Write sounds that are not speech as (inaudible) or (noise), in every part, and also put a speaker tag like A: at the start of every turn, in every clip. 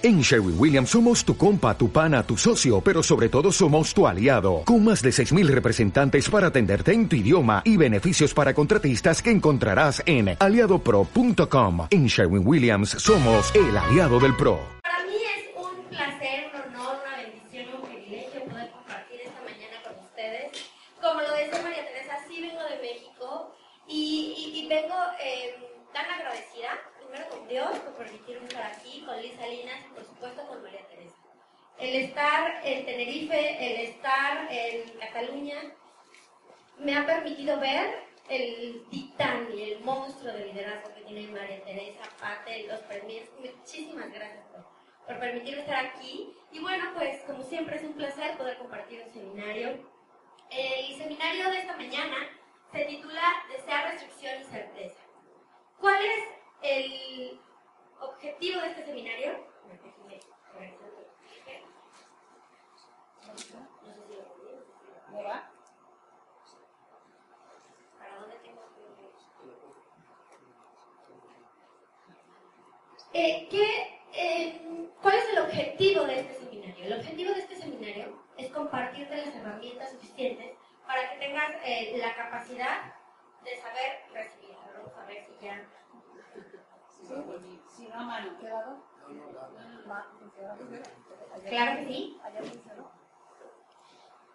A: En Sherwin Williams somos tu compa, tu pana, tu socio, pero sobre todo somos tu aliado, con más de 6.000 representantes para atenderte en tu idioma y beneficios para contratistas que encontrarás en aliadopro.com. En Sherwin Williams somos el aliado del PRO.
B: Para mí es un placer, un honor, una bendición, un privilegio poder compartir esta mañana con ustedes. Como lo decía María Teresa, sí vengo de México y, y- vengo eh, tan agradecida, primero con Dios por permitirme estar aquí, con Liz Salinas y por supuesto con María Teresa. El estar en Tenerife, el estar en Cataluña, me ha permitido ver el titán y el monstruo de liderazgo que tiene María Teresa, Pate, los premios. Muchísimas gracias por, por permitirme estar aquí. Y bueno, pues como siempre es un placer poder compartir un seminario. El seminario de esta mañana se titula Desear restricción y certeza. ¿Cuál es el objetivo de este seminario? A ver, déjenme revisar lo que dije. No sé si lo entendí.
C: ¿Cómo va?
B: ¿Para dónde tengo que eh, ¿qué, eh, ¿Cuál es el objetivo de este seminario? El objetivo de este seminario es compartirte las herramientas suficientes para que tengas eh, la capacidad de saber recibir. Vamos a ver si ya.
C: Sí. Si no, mano,
B: Claro que sí.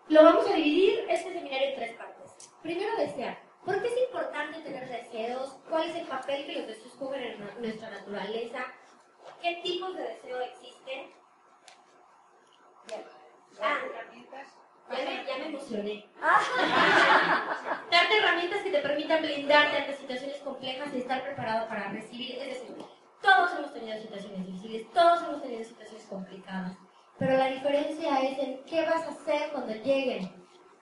B: Lo vamos a dividir este seminario en tres partes. Primero, desear. ¿Por qué es importante tener deseos? ¿Cuál es el papel que los deseos juegan en nu- nuestra naturaleza? ¿Qué tipos de deseo existen?
C: Bien.
B: Ah.
C: Herramientas.
B: Ya me, ya me emocioné. (laughs) Darte herramientas que te permitan blindarte ante situaciones complejas y estar preparado para recibir. Es decir, todos hemos tenido situaciones difíciles, todos hemos tenido situaciones complicadas. Pero la diferencia es en qué vas a hacer cuando lleguen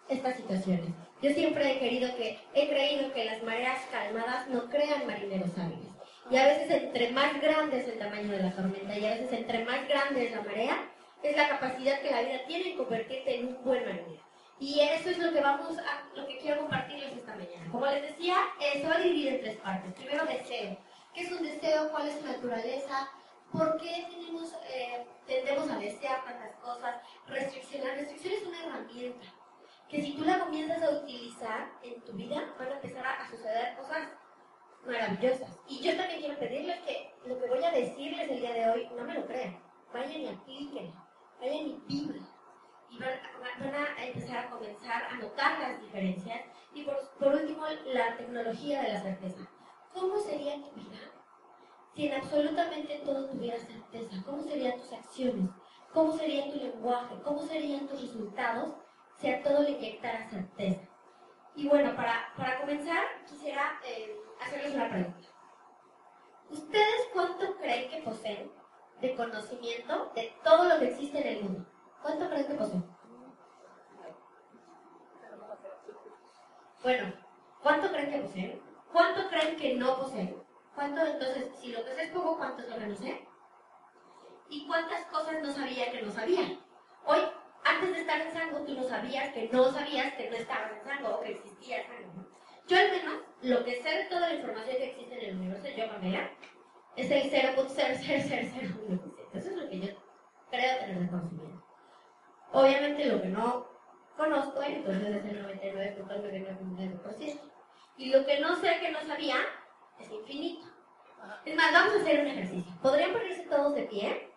B: estas situaciones. Yo siempre he querido que, he creído que las mareas calmadas no crean marineros hábiles. Y a veces entre más grande es el tamaño de la tormenta y a veces entre más grande es la marea, es la capacidad que la vida tiene en convertirte en un buen marinero. Y eso es lo que vamos a, lo que quiero compartirles esta mañana. Como les decía, se va a dividir en tres partes. Primero, deseo. ¿Qué es un deseo? ¿Cuál es su naturaleza? ¿Por qué tenemos, eh, tendemos a desear tantas cosas? Restricción. La restricción es una herramienta que si tú la comienzas a utilizar en tu vida, van a empezar a suceder cosas maravillosas. Y yo también quiero pedirles que lo que voy a decirles el día de hoy, no me lo crean. Vayan y aplíquenlo. Vayan y vivan. Y van, a empezar a comenzar a notar las diferencias. Y por, por último, la tecnología de la certeza. ¿Cómo sería tu vida si en absolutamente todo tuvieras certeza? ¿Cómo serían tus acciones? ¿Cómo sería tu lenguaje? ¿Cómo serían tus resultados si a todo le inyectara certeza? Y bueno, para, para comenzar, quisiera eh, hacerles una pregunta. ¿Ustedes cuánto creen que poseen de conocimiento de todo lo que existe en el mundo? ¿Cuánto creen que poseen? Bueno, ¿cuánto creen que poseen? ¿Cuánto creen que no poseen? ¿Cuánto entonces, si lo que sé es poco, cuánto lo que no sé? ¿Y cuántas cosas no sabía que no sabía? Hoy, antes de estar en Sango, tú no sabías que no sabías que no estabas en Sango o que existía Sango. Yo al menos, lo que sé de toda la información que existe en el universo, yo, Pamela, es el 0.00001%. Eso es lo que yo creo tener de conocimiento. Obviamente lo que no conozco, entonces es el 99.99%. Y lo que no sé que no sabía es infinito. Es más, vamos a hacer un ejercicio. ¿Podrían ponerse todos de pie?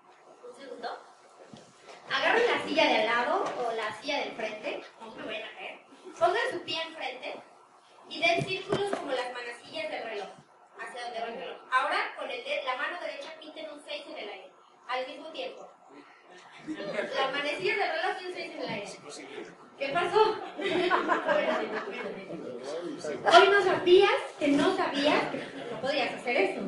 B: Un segundo. Agarren la silla de al lado o la silla del frente. No me vayan a caer. Pongan su pie enfrente y den círculos como las manecillas del reloj. Hacia donde va el reloj. Ahora, con el de- la mano derecha pinten un 6 en el aire. Al mismo tiempo. La manecilla del reloj y un 6 en el aire. ¿Qué pasó? Hoy no sabías que no sabías que no podías hacer eso.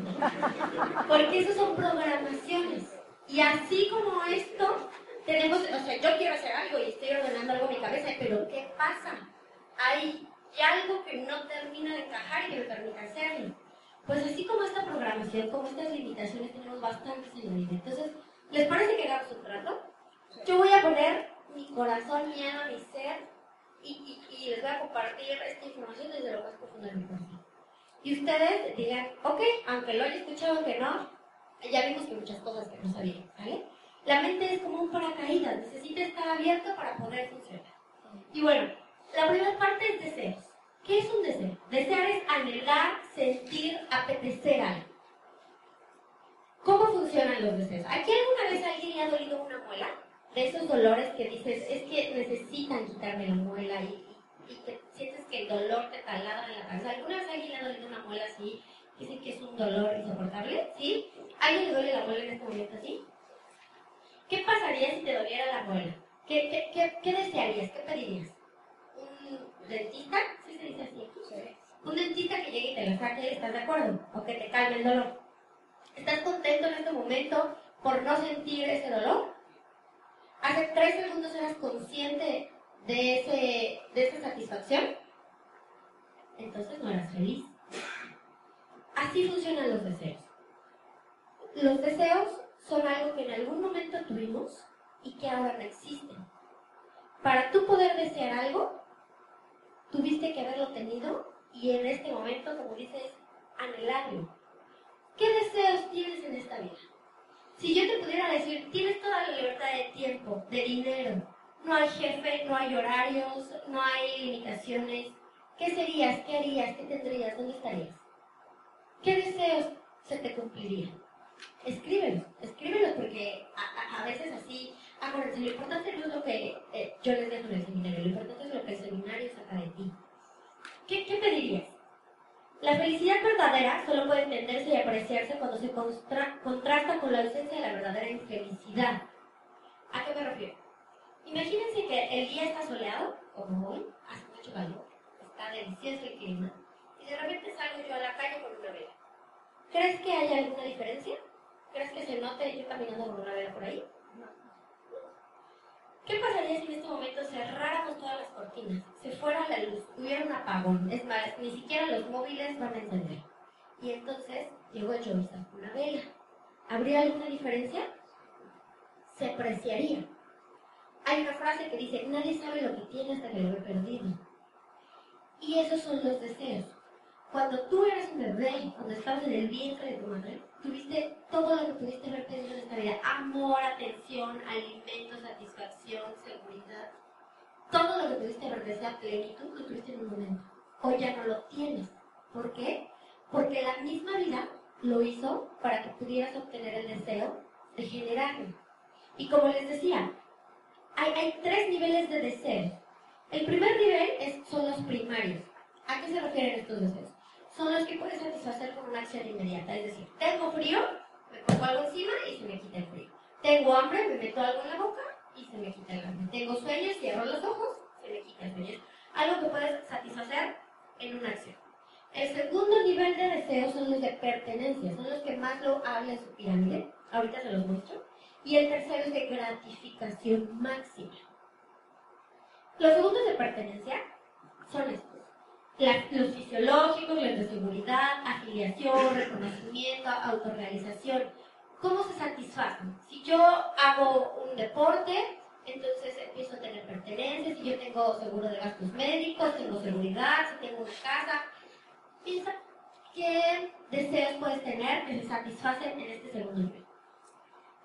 B: Porque esas son programaciones. Y así como esto, tenemos, o sea, yo quiero hacer algo y estoy ordenando algo en mi cabeza, pero ¿qué pasa? Hay algo que no termina de encajar y que me permite hacerlo. Pues así como esta programación, como estas limitaciones, tenemos bastantes en la vida. Entonces, ¿les parece que hagamos un trato? Yo voy a poner mi corazón, mi alma, mi ser y, les voy a compartir esta información desde lo más profundo de mi corazón. Y ustedes digan, ok, aunque lo haya escuchado que no, ya vimos que muchas cosas que no sabían, ¿vale? La mente es como un paracaídas, necesita estar abierto para poder funcionar. Y bueno, la primera parte es deseos. ¿Qué es un deseo? Desear es anhelar, sentir, apetecer algo. ¿Cómo funcionan los deseos? ¿Aquí alguna vez alguien le ha dolido una muela? De esos dolores que dices, es que necesitan quitarme la muela y, y, sientes que el dolor te taladra en la cabeza. ¿Alguna vez alguien le ha dolido una muela así? Dicen que es un dolor insoportable, ¿sí? ¿Alguien le duele la muela en este momento así? ¿Qué pasaría si te doliera la muela? ¿Qué, qué, qué, qué desearías? ¿Qué pedirías? ¿Un dentista? ¿Sí se dice así? Un dentista que llegue y te la saque, ¿estás de acuerdo? O que te calme el dolor. ¿Estás contento en este momento por no sentir ese dolor? Hace tres segundos eras consciente de, ese, de esa satisfacción. Entonces no eras feliz. Así funcionan los deseos. Los deseos son algo que en algún momento tuvimos y que ahora no existen. Para tú poder desear algo, tuviste que haberlo tenido y en este momento, como dices, anhelarlo. ¿Qué deseos tienes en esta vida? Si yo te pudiera decir, tienes toda la libertad de tiempo, de dinero, no hay jefe, no hay horarios, no hay limitaciones, ¿qué serías? ¿Qué harías? ¿Qué tendrías? ¿Dónde estarías? ¿Qué deseos se te cumplirían? Escríbelos, escríbelos porque a, veces así, acuérdense, lo importante no es lo que eh, yo les dejo en el seminario, lo importante es lo que el seminario saca de ti. ¿Qué, qué pedirías? La felicidad verdadera solo puede entenderse y apreciarse cuando se contrasta con la ausencia de la verdadera infelicidad. ¿A qué me refiero? Imagínense que el día está soleado, como hoy, hace mucho calor, está delicioso el clima, y de repente salgo yo a la calle con una vela. ¿Crees que haya alguna diferencia? ¿Crees que se note yo caminando con una vela por ahí? ¿Qué pasaría si en este momento cerráramos todas las cortinas, se fuera la luz, hubiera un apagón? Es más, ni siquiera los móviles van a encender. Y entonces llegó y sacó una vela. ¿Habría alguna diferencia? Se apreciaría. Hay una frase que dice, nadie sabe lo que tiene hasta que lo ve perdido. Y esos son los deseos. Cuando tú eres un bebé, cuando estabas en el vientre de tu madre, tuviste todo lo que pudiste haber pedido en esta vida. Amor, atención, alimento, satisfacción, seguridad. Todo lo que pudiste haber deseado, plenitud, lo tuviste en un momento. Hoy ya no lo tienes. ¿Por qué? Porque la misma vida lo hizo para que pudieras obtener el deseo de generarlo. Y como les decía, hay, hay tres niveles de deseo. El primer nivel es, son los primarios. ¿A qué se refieren estos deseos? Son los que puedes satisfacer con una acción inmediata. Es decir, tengo frío, me pongo algo encima y se me quita el frío. Tengo hambre, me meto algo en la boca y se me quita el hambre. Tengo sueños, cierro los ojos, se me quita el sueño. Algo que puedes satisfacer en una acción. El segundo nivel de deseo son los de pertenencia, son los que más lo habla en su pirámide. Ahorita se los muestro. Y el tercero es de gratificación máxima. Los segundos de pertenencia son estos los fisiológicos, los de seguridad, afiliación, reconocimiento, autorrealización. ¿Cómo se satisfacen? Si yo hago un deporte, entonces empiezo a tener pertenencia, si yo tengo seguro de gastos médicos, tengo seguridad, si tengo una casa. Piensa qué deseos puedes tener que se satisfacen en este segundo nivel.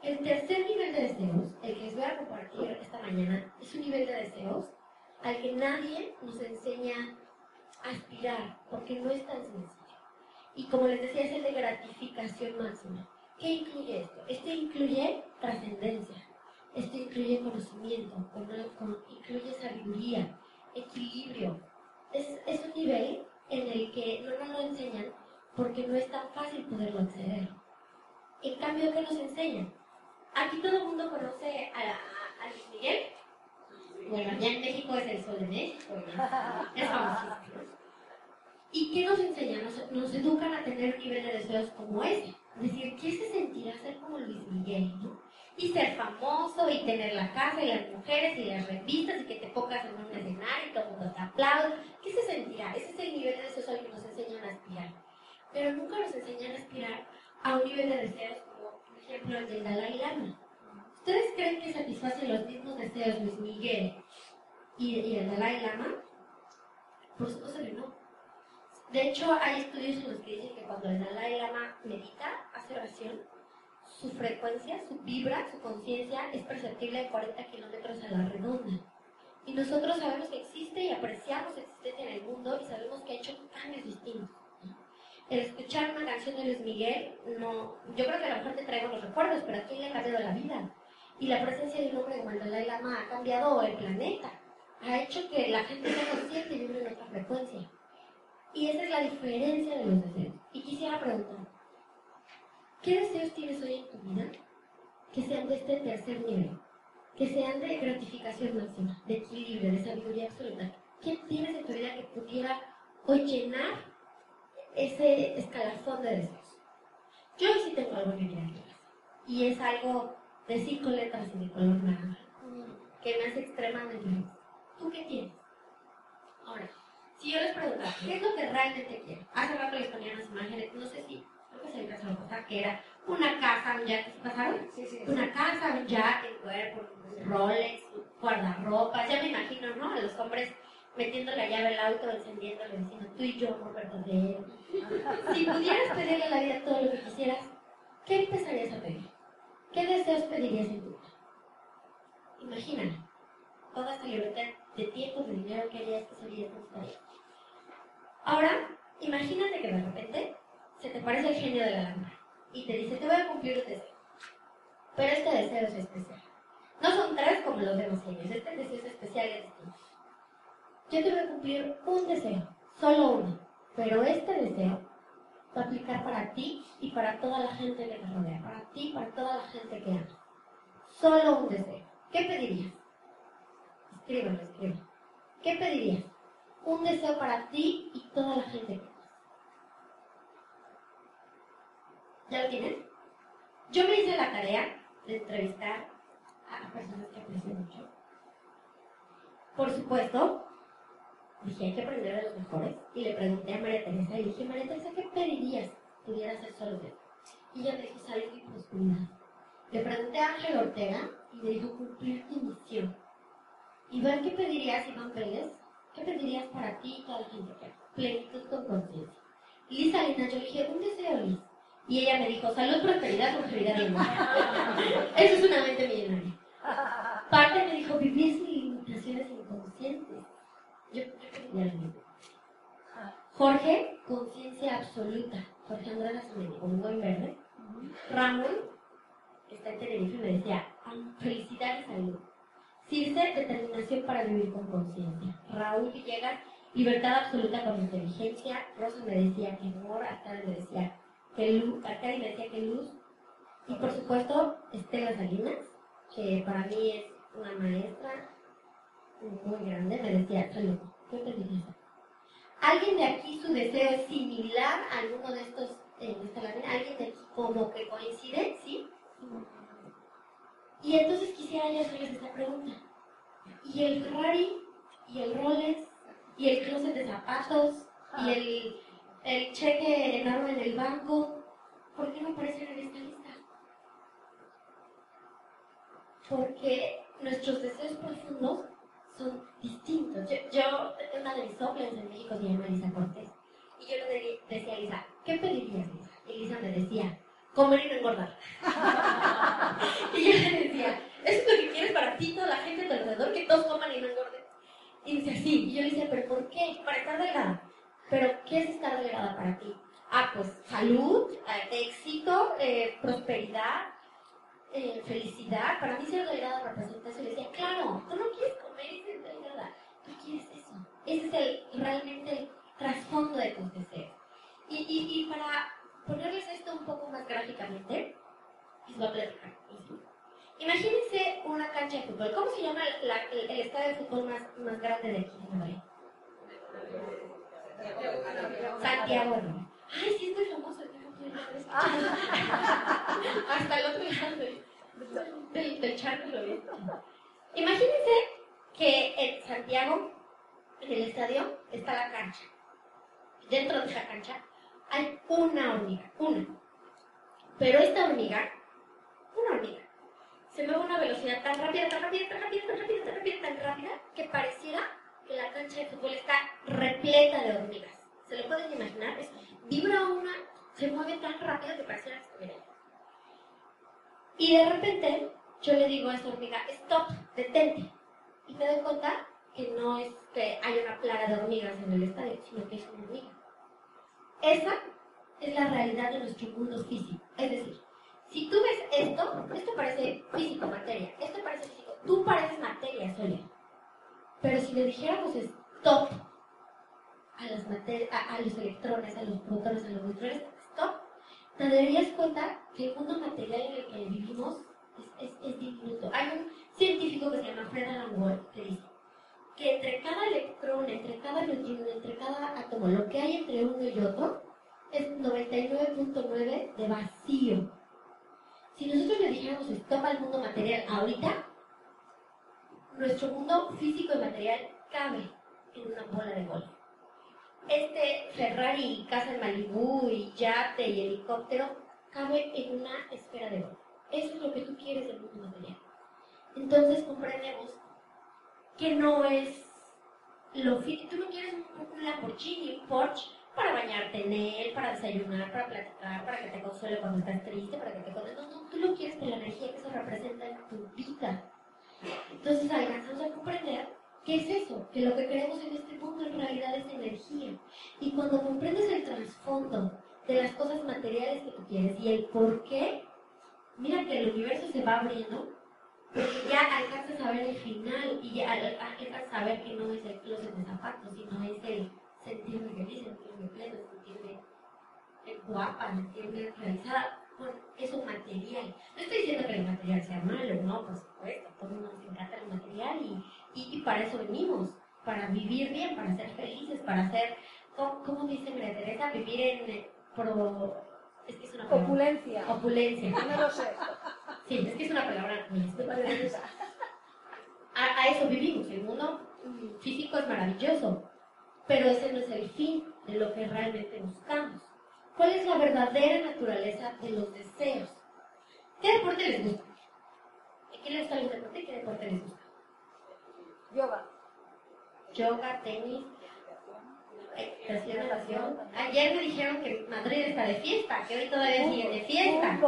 B: El tercer nivel de deseos, el que les voy a compartir esta mañana, es un nivel de deseos al que nadie nos enseña aspirar, porque no es tan sencillo. Y como les decía, es el de gratificación máxima. ¿Qué incluye esto? Este incluye trascendencia, esto incluye conocimiento, incluye sabiduría, equilibrio. Es, es, un nivel en el que no nos lo enseñan porque no es tan fácil poderlo acceder. En cambio, ¿qué nos enseñan? Aquí todo el mundo conoce a, a, Luis Miguel. Bueno, ya en México es el sol de México, es famosísimo. ¿Y qué nos enseñan? Nos, educan a tener un nivel de deseos como ese. Es decir, ¿qué se sentirá ser como Luis Miguel? ¿no? Y ser famoso, y tener la casa, y las mujeres, y las revistas, y que te pongas en un escenario, y todo el mundo te aplaude. ¿Qué se sentirá? Ese es el nivel de deseos que nos enseñan a aspirar. Pero nunca nos enseñan a aspirar a un nivel de deseos como, por ejemplo, el del Dalai Lama. ¿Ustedes creen que satisfacen los mismos deseos Luis Miguel y, y el Dalai Lama? Por supuesto que no. De hecho, hay estudios en los que dicen que cuando el Dalai Lama medita, hace oración, su frecuencia, su vibra, su conciencia es perceptible de 40 kilómetros a la redonda. Y nosotros sabemos que existe y apreciamos su existencia en el mundo y sabemos que ha hecho cambios distintos. El escuchar una canción de Luis Miguel, no, yo creo que a lo mejor te traigo los recuerdos, pero a quién le ha cambiado la vida. Y la presencia de un hombre como el Dalai Lama ha cambiado el planeta. Ha hecho que la gente sea consciente y vibre otra frecuencia. Y esa es la diferencia de los deseos. Y quisiera preguntar, ¿qué deseos tienes hoy en tu vida que sean de este tercer nivel? Que sean de gratificación máxima, de equilibrio, de sabiduría absoluta. ¿Qué tienes en tu vida que pudiera hoy llenar ese escalafón de deseos? Yo sí tengo algo que mirar Y es algo de cinco letras y de color naranja, que me hace extremadamente feliz. ¿Tú qué tienes? Ahora, si yo les preguntara, ¿qué es lo que realmente quiero? Hace rato les ponía unas imágenes, no sé si, creo que se me pasó cosa, que era una casa, un yate, ¿se pasaron?
C: Sí, sí.
B: Una casa, un yate, un cuerpo, un Rolex, un guardarropa, ya me imagino, ¿no? A los hombres metiendo la llave al auto, encendiéndole, diciendo, tú y yo, amor verdadero. (laughs) Si pudieras pedirle a la vida todo lo que quisieras, ¿qué empezarías a pedir? ¿Qué deseos pedirías en tu vida? Imagínate, toda esta libertad de tiempo, de dinero que harías que sería gustaría. Ahora, imagínate que de repente se te parece el genio de la lámpara y te dice, te voy a cumplir un deseo. Pero este deseo es especial. No son tres como los demás genios, este deseo es especial y distinto. Yo te voy a cumplir un deseo, solo uno, pero este deseo va a aplicar para ti y para toda la gente que te rodea, para ti y para toda la gente que amas. Solo un deseo. ¿Qué pedirías? Escríbelo, escríbelo. ¿Qué pedirías? Un deseo para ti y toda la gente que amas. ¿Ya lo tienes? Yo me hice la tarea de entrevistar a personas que aprecio mucho. Por supuesto, dije, hay que aprender de los mejores. Y le pregunté a María Teresa y dije, María Teresa, ¿qué pedirías hacer solo de Y ella me dijo, salud y prosperidad. Le pregunté a Ángel Ortega y me dijo, cumplir tu misión. Ver qué pedirías, Iván Pérez, qué pedirías para ti y toda la gente que Plenitud con conciencia. Lisa Lina, yo dije, un deseo, Liz. Y ella me dijo, salud, prosperidad, prosperidad y amor. (laughs) Eso es una mente millonaria. Parte me dijo, vivir sin limitaciones inconscientes. Yo, Jorge, conciencia absoluta. Jorge Andrés me un buen verde. Ramón, que está en Tenerife, me decía, felicidad y salud. Circe, determinación para vivir con conciencia. Raúl Villegas, libertad absoluta con inteligencia. Rosa me decía que amor, Arcadi me decía que luz, Arcadi me decía que luz. Y por supuesto, Estela Salinas, que para mí es una maestra, muy grande, me decía, salud. ¿Alguien de aquí su deseo es similar a alguno de estos lámina? ¿Alguien de aquí como que coincide? ¿Sí? Y entonces quisiera hacerles esta pregunta. ¿Y el Ferrari? ¿Y el Rolex? ¿Y el closet de zapatos? ¿Y el, el cheque enorme en el banco? ¿Por qué no aparecen en esta lista? Porque nuestros deseos profundos son distintos. Yo, yo, una de mis soplas en México se llama Elisa Cortés. Y yo le decía a Elisa, ¿qué pedirías? Y Elisa me decía, comer y no engordar. (laughs) y yo le decía, ¿eso es lo que quieres para ti, toda la gente tu alrededor, que todos coman y no engorden? Y dice, sí. Y yo le decía, ¿pero por qué? Para estar delgada. ¿Pero qué es estar delgada para ti? Ah, pues salud, eh, éxito, eh, prosperidad, eh, felicidad. Para mí ser delgada representa eso. Y decía, claro, tú no quieres comer y ser delgada. Tú quieres eso. Ese es el, realmente el trasfondo de tus deseos. Y, y, y para ponerles esto un poco más gráficamente, les voy a platicar. Imagínense una cancha de fútbol. ¿Cómo se llama la, el, estadio de fútbol más, grande de aquí en Madrid? Santiago. Ay, sí, es muy famoso. (laughs) Hasta el otro lado del, del. Imagínense que en Santiago, en el estadio, está la cancha. Dentro de esa cancha hay una hormiga, una. Pero esta hormiga, una hormiga, se mueve a una velocidad tan rápida, tan rápida, tan rápida, tan rápida, tan rápida, tan rápida, que pareciera que la cancha de fútbol está repleta de hormigas. ¿Se lo pueden imaginar? Vibra una, se mueve tan rápido que pareciera que estuviera Y de repente yo le digo a esa hormiga, stop, detente. Y me doy cuenta que no es que haya una plaga de hormigas en el estadio, sino que es una hormiga. Esa es la realidad de nuestro mundo físico. Es decir, si tú ves esto, esto parece físico, materia, esto parece físico, tú pareces materia sólida. Pero si le dijéramos stop a, las a, los electrones, a los protones, a los neutrones, te darías cuenta que el mundo material en el que vivimos es, diminuto. Hay un científico que se llama Fred Alan que dice que entre cada electrón, entre cada neutrino, entre cada átomo, lo que hay entre uno y otro es 99.9 de vacío. Si nosotros le dijéramos stop al mundo material ahorita, nuestro mundo físico y material cabe en una bola de golf. Este Ferrari, casa en Malibu y yate y helicóptero cabe en una esfera de golf. Eso es lo que tú quieres del mundo material. Entonces comprendemos que no es lo físico. Tú no quieres un, Lamborghini, un Porsche para bañarte en él, para desayunar, para platicar, para que te consuele cuando estás triste, para que te consuele. No, no, tú lo quieres por la energía que eso representa en tu vida. Entonces alcanzamos a comprender qué es eso, que lo que creemos en este mundo en realidad es energía. Y cuando comprendes el trasfondo de las cosas materiales que tú quieres y el por qué, mira que el universo se va abriendo, porque ya alcanzas a ver el final y ya alcanzas a ver que no es el closet de zapatos, sino es el sentirme feliz, sentirme pleno, sentirme guapa, sentirme realizada con eso material. No estoy diciendo que el material sea malo, no, por supuesto, a todos nos encanta el material y, y, para eso venimos, para vivir bien, para ser felices, para ser, ¿cómo, dice María Teresa? Vivir en eh, pro, es que es una
C: palabra. Opulencia.
B: Opulencia.
C: No lo sé.
B: Sí, es que es una palabra a, a eso vivimos. El mundo físico es maravilloso, pero ese no es el fin de lo que realmente buscamos. ¿Cuál es la verdadera naturaleza de los deseos? ¿Qué deporte les gusta? ¿Qué les gusta el deporte y qué deporte les gusta?
C: Yoga.
B: Yoga, tenis, natación. Ayer me dijeron que Madrid está de fiesta, que hoy todavía sigue de fiesta.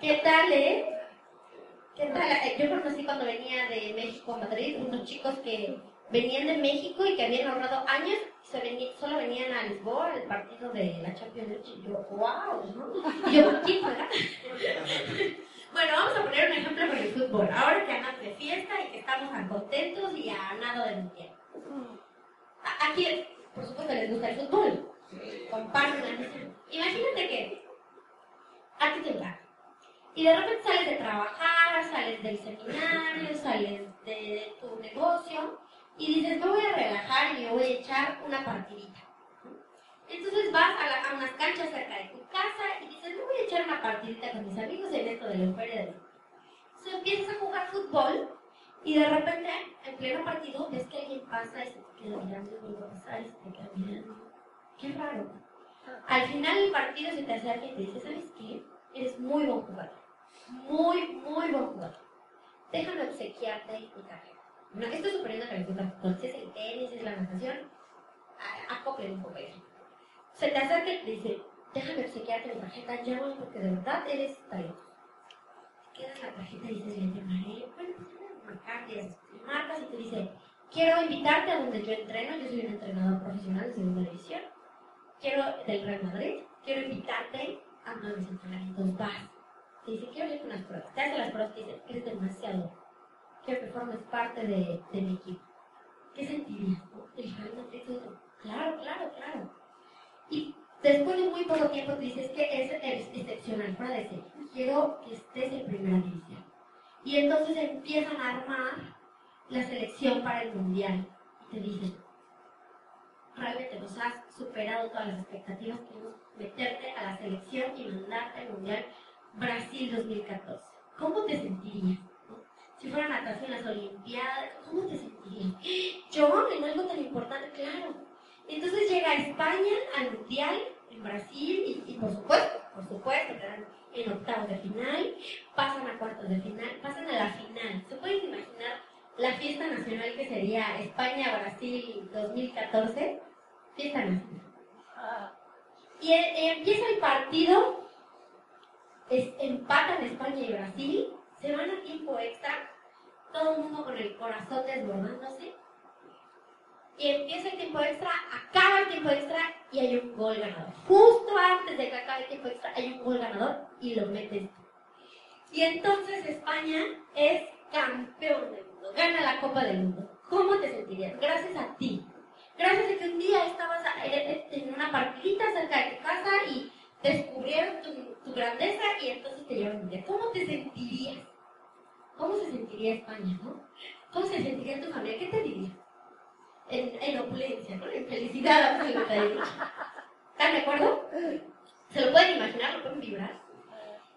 B: ¿Qué tal, eh? ¿Qué tal? Eh, yo conocí cuando venía de México a Madrid unos chicos que venían de México y que habían ahorrado años se solo venían a Lisboa al partido de la Champions League y yo, wow, ¿no? Y yo, ¿quién paga? Bueno, vamos a poner un ejemplo con el fútbol. Ahora que andamos de fiesta y que estamos tan contentos y a nada del mundial. Aquí, por supuesto, les gusta el fútbol. Comparten la misión. Imagínate que a ti te encanta. Y de repente sales de trabajar, sales del seminario, sales de tu negocio y dices, me voy a relajar y me voy a echar una partidita. Entonces vas a, unas canchas cerca de tu casa y dices, me voy a echar una partidita con mis amigos en esto de la feria de Entonces empiezas a jugar fútbol y de repente, en pleno partido, ves que alguien pasa y se te queda mirando y vuelve a pasar y se te queda mirando. Qué raro. Al final del partido se te acerca y te dice, ¿sabes qué? Eres muy buen jugador. Muy, muy buen jugador. Déjame obsequiarte mi tarjeta. No, estoy suponiendo que les gusta entonces el tenis, es la natación, acople un poco eso. Se te acerca y te dice, déjame obsequiarte mi tarjeta, llámame porque de verdad eres talento. Te quedas la tarjeta y dices, le llamaré, bueno, pues marcar, marcas y te dice, quiero invitarte a donde yo entreno, yo soy un entrenador profesional de segunda división, quiero del Real Madrid, quiero invitarte a uno de mis entrenamientos, vas. Te dice, quiero con las pruebas. Te hace las pruebas te dice, eres demasiado quiero que formes parte de, de mi equipo. ¿Qué sentirías? El Claro, claro, claro. Y después de muy poco tiempo te dices que es, excepcional para decir, quiero que estés en primera división. Y entonces empiezan a armar la selección para el mundial. Y te dicen, realmente nos has superado todas las expectativas, queremos meterte a la selección y mandarte al mundial Brasil 2014. ¿Cómo te sentirías? si fuera natación, las Olimpiadas, ¿cómo te sentirías? Yo, en algo tan importante, claro. Entonces llega a España al Mundial, en Brasil, y, por supuesto, por supuesto, quedan en octavos de final, pasan a cuartos de final, pasan a la final. ¿Se pueden imaginar la fiesta nacional que sería España-Brasil 2014? Fiesta nacional. Y, y empieza el partido es, empatan España y Brasil, se van a tiempo extra, todo el mundo con el corazón desbordándose, y empieza el tiempo extra, acaba el tiempo extra y hay un gol ganador. Justo antes de que acabe el tiempo extra hay un gol ganador y lo metes Y entonces España es campeón del mundo, gana la Copa del Mundo. ¿Cómo te sentirías? Gracias a ti. Gracias a que un día estabas en una partidita cerca de tu casa y descubrieron tu, grandeza y entonces te llevaron un día. ¿Cómo te sentirías? ¿Cómo se sentiría España, no? ¿Cómo se sentiría tu familia? ¿Qué te diría? En, opulencia, ¿no? En felicidad (laughs) absoluta. ¿Están de acuerdo? ¿Se lo pueden imaginar? ¿Lo pueden vibrar?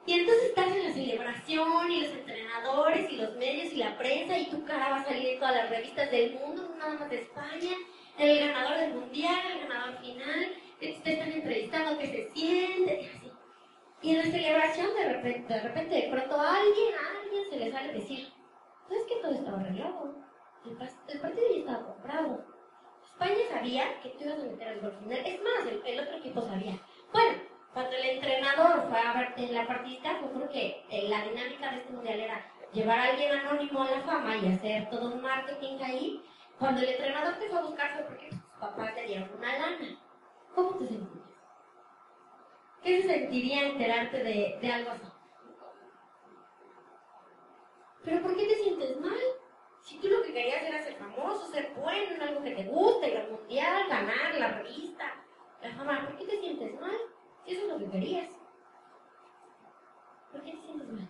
B: Y entonces estás en la celebración y los entrenadores y los medios y la prensa y tu cara va a salir en todas las revistas del mundo, nada más de España, el ganador del mundial, el ganador final, te están entrevistando, que se siente, así. Y en la celebración de repente, de repente, de pronto a alguien, alguien se le sale decir, ¿sabes que todo estaba arreglado? El, partido ya estaba comprado. España sabía que tú ibas a meter al gol final. Es más, el otro equipo sabía. Bueno, cuando el entrenador fue a ver la partida, fue porque eh, la dinámica de este mundial era llevar a alguien anónimo a la fama y hacer todo un marketing ahí. Cuando el entrenador te fue a buscar fue porque tus papás te dieron una lana. ¿Cómo te sentirías? ¿Qué se sentiría enterarte de algo así? ¿Pero por qué te sientes mal? Si tú lo que querías era ser famoso, ser bueno en algo que te guste, ir al mundial, ganar la revista, la fama, ¿por qué te sientes mal? Si eso es lo que querías. ¿Por qué te sientes mal?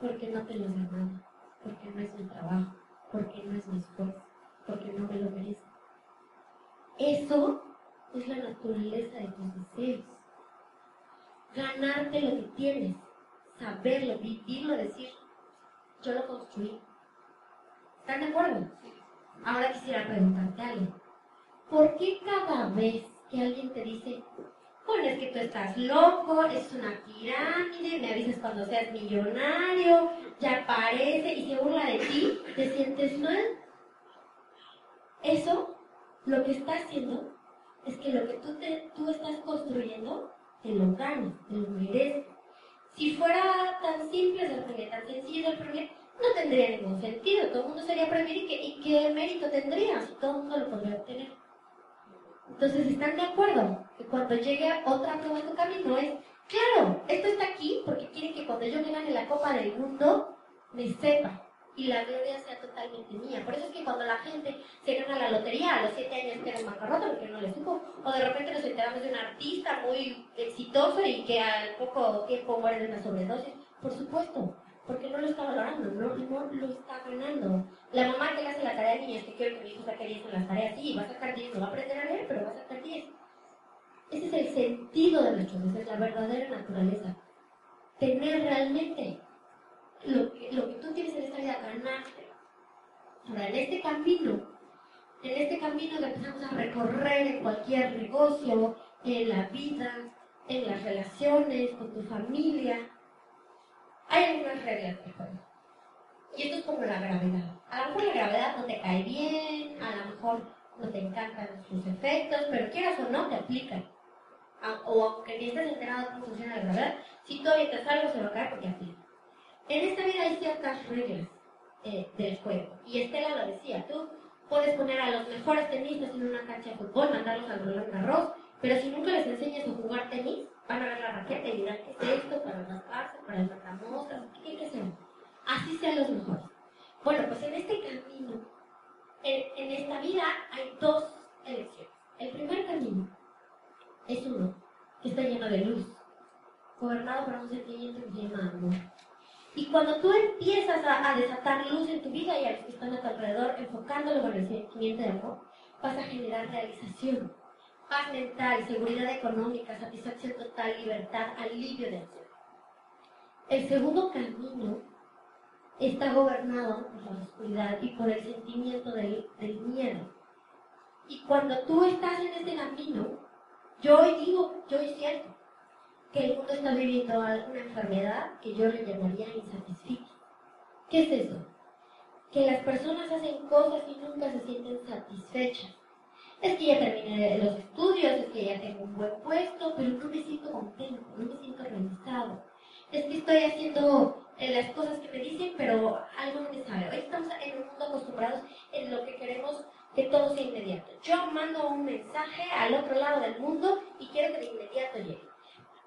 B: Porque no te lo has ganado, porque no es mi trabajo, porque no es mi esfuerzo, porque no me lo merezco. Eso es la naturaleza de tus deseos. Ganarte lo que tienes, saberlo, vivirlo, decir, yo lo construí. ¿Están de acuerdo? Ahora quisiera preguntarte algo. ¿por qué cada vez que alguien te dice, bueno, es que tú estás loco, es una pirámide, me avisas cuando seas millonario, ya aparece y se burla de ti, te sientes mal? Eso lo que está haciendo es que lo que tú, te, tú estás construyendo, te lo ganas, te lo mereces. Si fuera tan simple el tan sencillo el premio, no tendría ningún sentido. Todo el mundo sería premio y qué, y qué mérito tendría si todo el mundo lo podría obtener. Entonces, ¿están de acuerdo? Que cuando llegue otra prueba en camino es, claro, esto está aquí porque quiere que cuando yo me gane la Copa del Mundo, me sepa y la gloria sea totalmente mía. Por eso es que cuando la gente se gana la lotería a los 7 años queda en bancarrota porque no le supo, o de repente nos enteramos de un artista muy exitoso y que al poco tiempo muere de una sobredosis, por supuesto, porque no lo está valorando, no, no lo está ganando. La mamá que le hace la tarea de niños, que quiero que mi hijo saque 10 en las tareas, sí, va a sacar 10, no va a aprender a leer, pero va a sacar 10. Ese es el sentido de nuestros deseos, la verdadera naturaleza. Tener realmente lo que, que tú tienes en esta vida, ganarte. Ahora, en este camino, en este camino que empezamos a recorrer en cualquier negocio, en la vida, en las relaciones, con tu familia, hay algunas reglas de juego. Y esto es como la gravedad. A lo mejor la gravedad no te cae bien, a lo mejor no te encantan sus efectos, pero quieras o no, te aplican. O aunque ni estés enterado de cómo funciona la gravedad, si tú avientas algo se va a caer porque aplica. En esta vida hay ciertas reglas eh, del juego. Y Estela lo decía, tú puedes poner a los mejores tenistas en una cancha de fútbol, mandarlos al Roland Garros, pero si nunca les enseñas a jugar tenis, van a ver la raqueta y dirán, ¿qué es esto? Para rascarse, para el matamoscas, ¿qué que ser? Así sean los mejores. Bueno, pues en este camino, en, esta vida hay dos elecciones. El primer camino es uno que está lleno de luz, gobernado por un sentimiento que se llama amor. Y cuando tú empiezas a, desatar luz en tu vida y a los que están a tu alrededor, enfocándolo con el sentimiento de amor, vas a generar realización paz mental, seguridad económica, satisfacción total, libertad, alivio de ansiedad. El segundo camino está gobernado por la oscuridad y por el sentimiento del, miedo. Y cuando tú estás en este camino, yo hoy digo, yo hoy siento que el mundo está viviendo una enfermedad que yo le llamaría insatisfecha. ¿Qué es eso? Que las personas hacen cosas y nunca se sienten satisfechas es que ya terminé los estudios, es que ya tengo un buen puesto, pero no me siento contento, no me siento realizado. Es que estoy haciendo eh, las cosas que me dicen, pero algo no me sabe. Hoy estamos en un mundo acostumbrados en lo que queremos que todo sea inmediato. Yo mando un mensaje al otro lado del mundo y quiero que de inmediato llegue.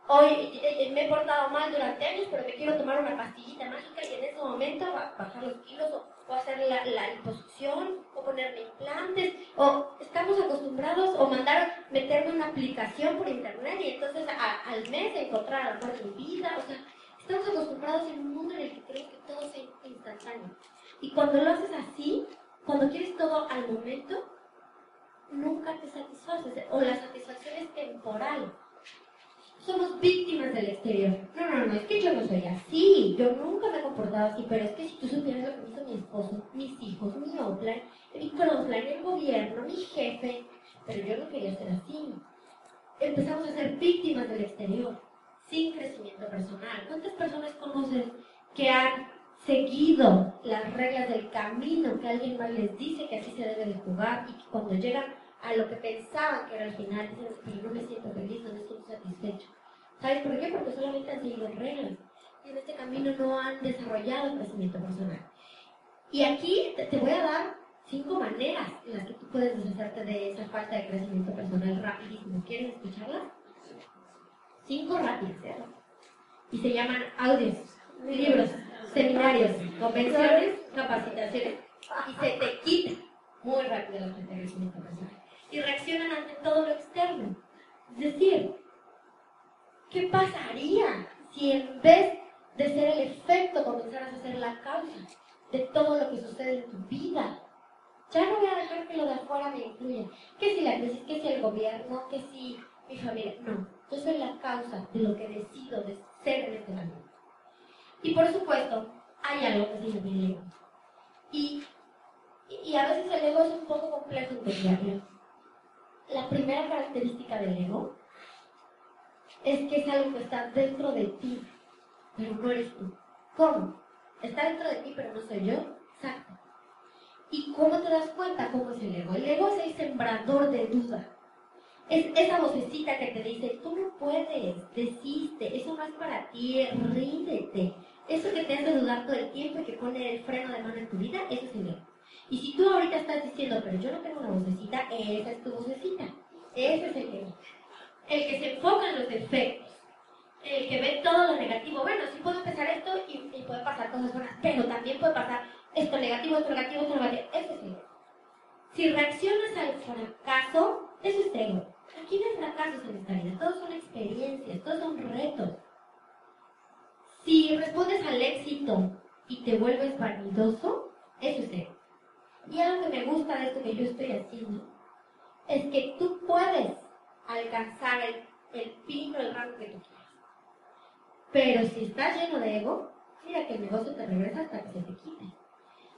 B: Hoy eh, eh, me he portado mal durante años, pero me quiero tomar una pastillita mágica y en ese momento bajar los kilos o, hacer la, la o ponerme implantes o estamos acostumbrados o mandar meterme una aplicación por internet y entonces al mes encontrar el amor de vida. O sea, estamos acostumbrados en un mundo en el que creo que todo sea instantáneo. Y cuando lo haces así, cuando quieres todo al momento, nunca te satisfaces o la satisfacción es temporal somos víctimas del exterior. No, no, no, es que yo no soy así, yo nunca me he comportado así, pero es que si tú supieras lo que hizo mi esposo, mis hijos, mi offline, mi crossline, el gobierno, mi jefe, pero yo no quería ser así. Empezamos a ser víctimas del exterior, sin crecimiento personal. ¿Cuántas personas conoces que han seguido las reglas del camino que alguien más les dice que así se debe de jugar y que cuando llegan a lo que pensaban que era el final, dicen, pero no me siento feliz, no me siento satisfecho. ¿Sabes por qué? Porque solamente han seguido reglas y en este camino no han desarrollado crecimiento personal. Y aquí te, voy a dar cinco maneras en las que tú puedes deshacerte de esa falta de crecimiento personal rapidísimo. ¿Quieren escucharlas? Cinco rápidas, ¿cierto? Y se llaman audios, libros, seminarios, convenciones, capacitaciones. Y se te quita muy rápido la falta de crecimiento personal y reaccionan ante todo lo externo. Es decir, ¿qué pasaría si en vez de ser el efecto comenzaras a ser la causa de todo lo que sucede en tu vida? Ya no voy a dejar que lo de afuera me influya. Que si la crisis, que si el gobierno, que si mi familia. No, yo soy la causa de lo que decido de ser en este momento. Y por supuesto, hay algo que se llama el ego. Y, y a veces el ego es un poco complejo entenderlo la primera característica del ego es que es algo que está dentro de ti, pero no eres tú. ¿Cómo? Está dentro de ti, pero no soy yo. Exacto. ¿Y cómo te das cuenta cómo es el ego? El ego es el sembrador de duda. Es esa vocecita que te dice, tú no puedes, desiste, eso no es para ti, ríndete. Eso que te hace dudar todo el tiempo y que pone el freno de mano en tu vida, eso es el ego. Y si tú ahorita estás diciendo, pero yo no tengo una vocecita, esa es tu vocecita. Ese es el que, el que se enfoca en los defectos, el que ve todo lo negativo. Bueno, sí puedo empezar esto y, y pasar cosas buenas, pero también puede pasar esto negativo, esto negativo, esto negativo. Eso es ego. Si reaccionas al fracaso, eso es ego. Aquí no hay fracasos en esta vida, todos son experiencias, todos son retos. Si respondes al éxito y te vuelves vanidoso, eso es ego. Y algo que me gusta de esto que yo estoy haciendo es que tú puedes alcanzar el, el pico del rango que tú quieras. Pero si estás lleno de ego, mira que el negocio te regresa hasta que se te quite.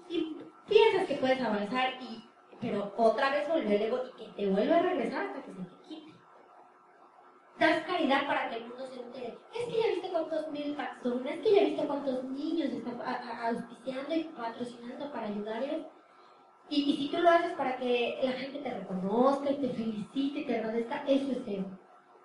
B: Y piensas que puedes avanzar, y, pero otra vez vuelve el ego y que te vuelve a regresar hasta que se te quite. Das caridad para que el mundo se entere. Es que ya viste cuántos mil personas, es que ya viste cuántos niños están auspiciando y patrocinando para ayudarles y, si tú lo haces para que la gente te reconozca y te felicite y te agradezca, eso es ego.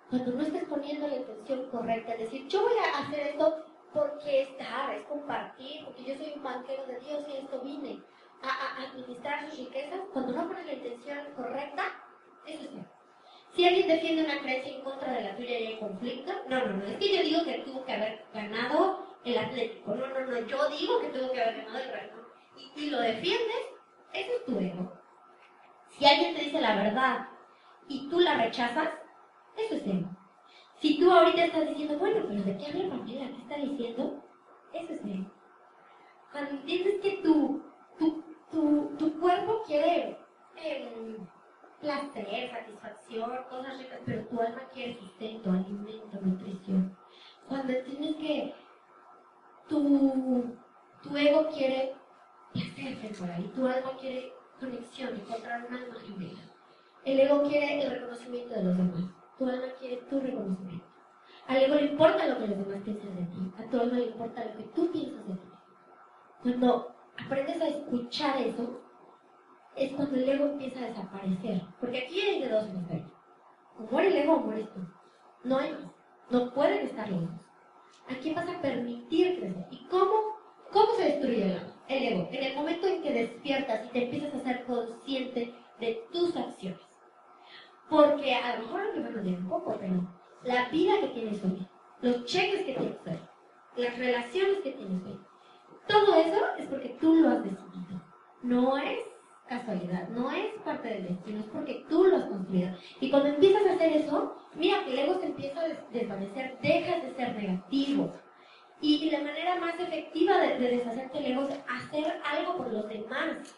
B: Cuando no estás poniendo la intención correcta, es decir, yo voy a hacer esto porque es dar, es compartir, porque yo soy un banquero de Dios y esto vine a, administrar sus riquezas, cuando no pones la intención correcta, eso es ego. Si alguien defiende una creencia en contra de la tuya y hay conflicto, no, no, no, es que yo digo que tuvo que haber ganado el Atlético, no, no, no, yo digo que tuvo que haber ganado el Real y, y lo defiendes eso es tu ego. Si alguien te dice la verdad y tú la rechazas, eso es ego. Si tú ahorita estás diciendo, bueno, pero ¿de qué habla Pamela? ¿Qué está diciendo? Eso es ego. Cuando entiendes que tu, tu, tu, tu cuerpo quiere eh, placer, satisfacción, cosas ricas, pero tu alma quiere sustento, alimento, nutrición. Cuando entiendes que tu, tu ego quiere placer por ahí. Tu alma quiere conexión, encontrar un alma gemela. El ego quiere el reconocimiento de los demás. Tu alma quiere tu reconocimiento. Al ego le importa lo que los demás piensan de ti. A tu alma le importa lo que tú piensas de ti. Cuando aprendes a escuchar eso, es cuando el ego empieza a desaparecer. Porque aquí hay de dos hemisferios. O muere el ego o mueres tú. No hay más. No pueden estar los dos. Aquí vas a permitir crecer. ¿Y cómo, cómo se destruye el ego? El ego. En el momento en que despiertas y te empiezas a ser consciente de tus acciones. Porque a lo mejor a mí me un poco, pero la vida que tienes hoy, los cheques que tienes hoy, las relaciones que tienes hoy, todo eso es porque tú lo has decidido. No es casualidad, no es parte del destino, es porque tú lo has construido. Y cuando empiezas a hacer eso, mira que el ego se empieza a desvanecer, dejas de ser negativo. Y la manera más efectiva de, de deshacerte ego es hacer algo por los demás.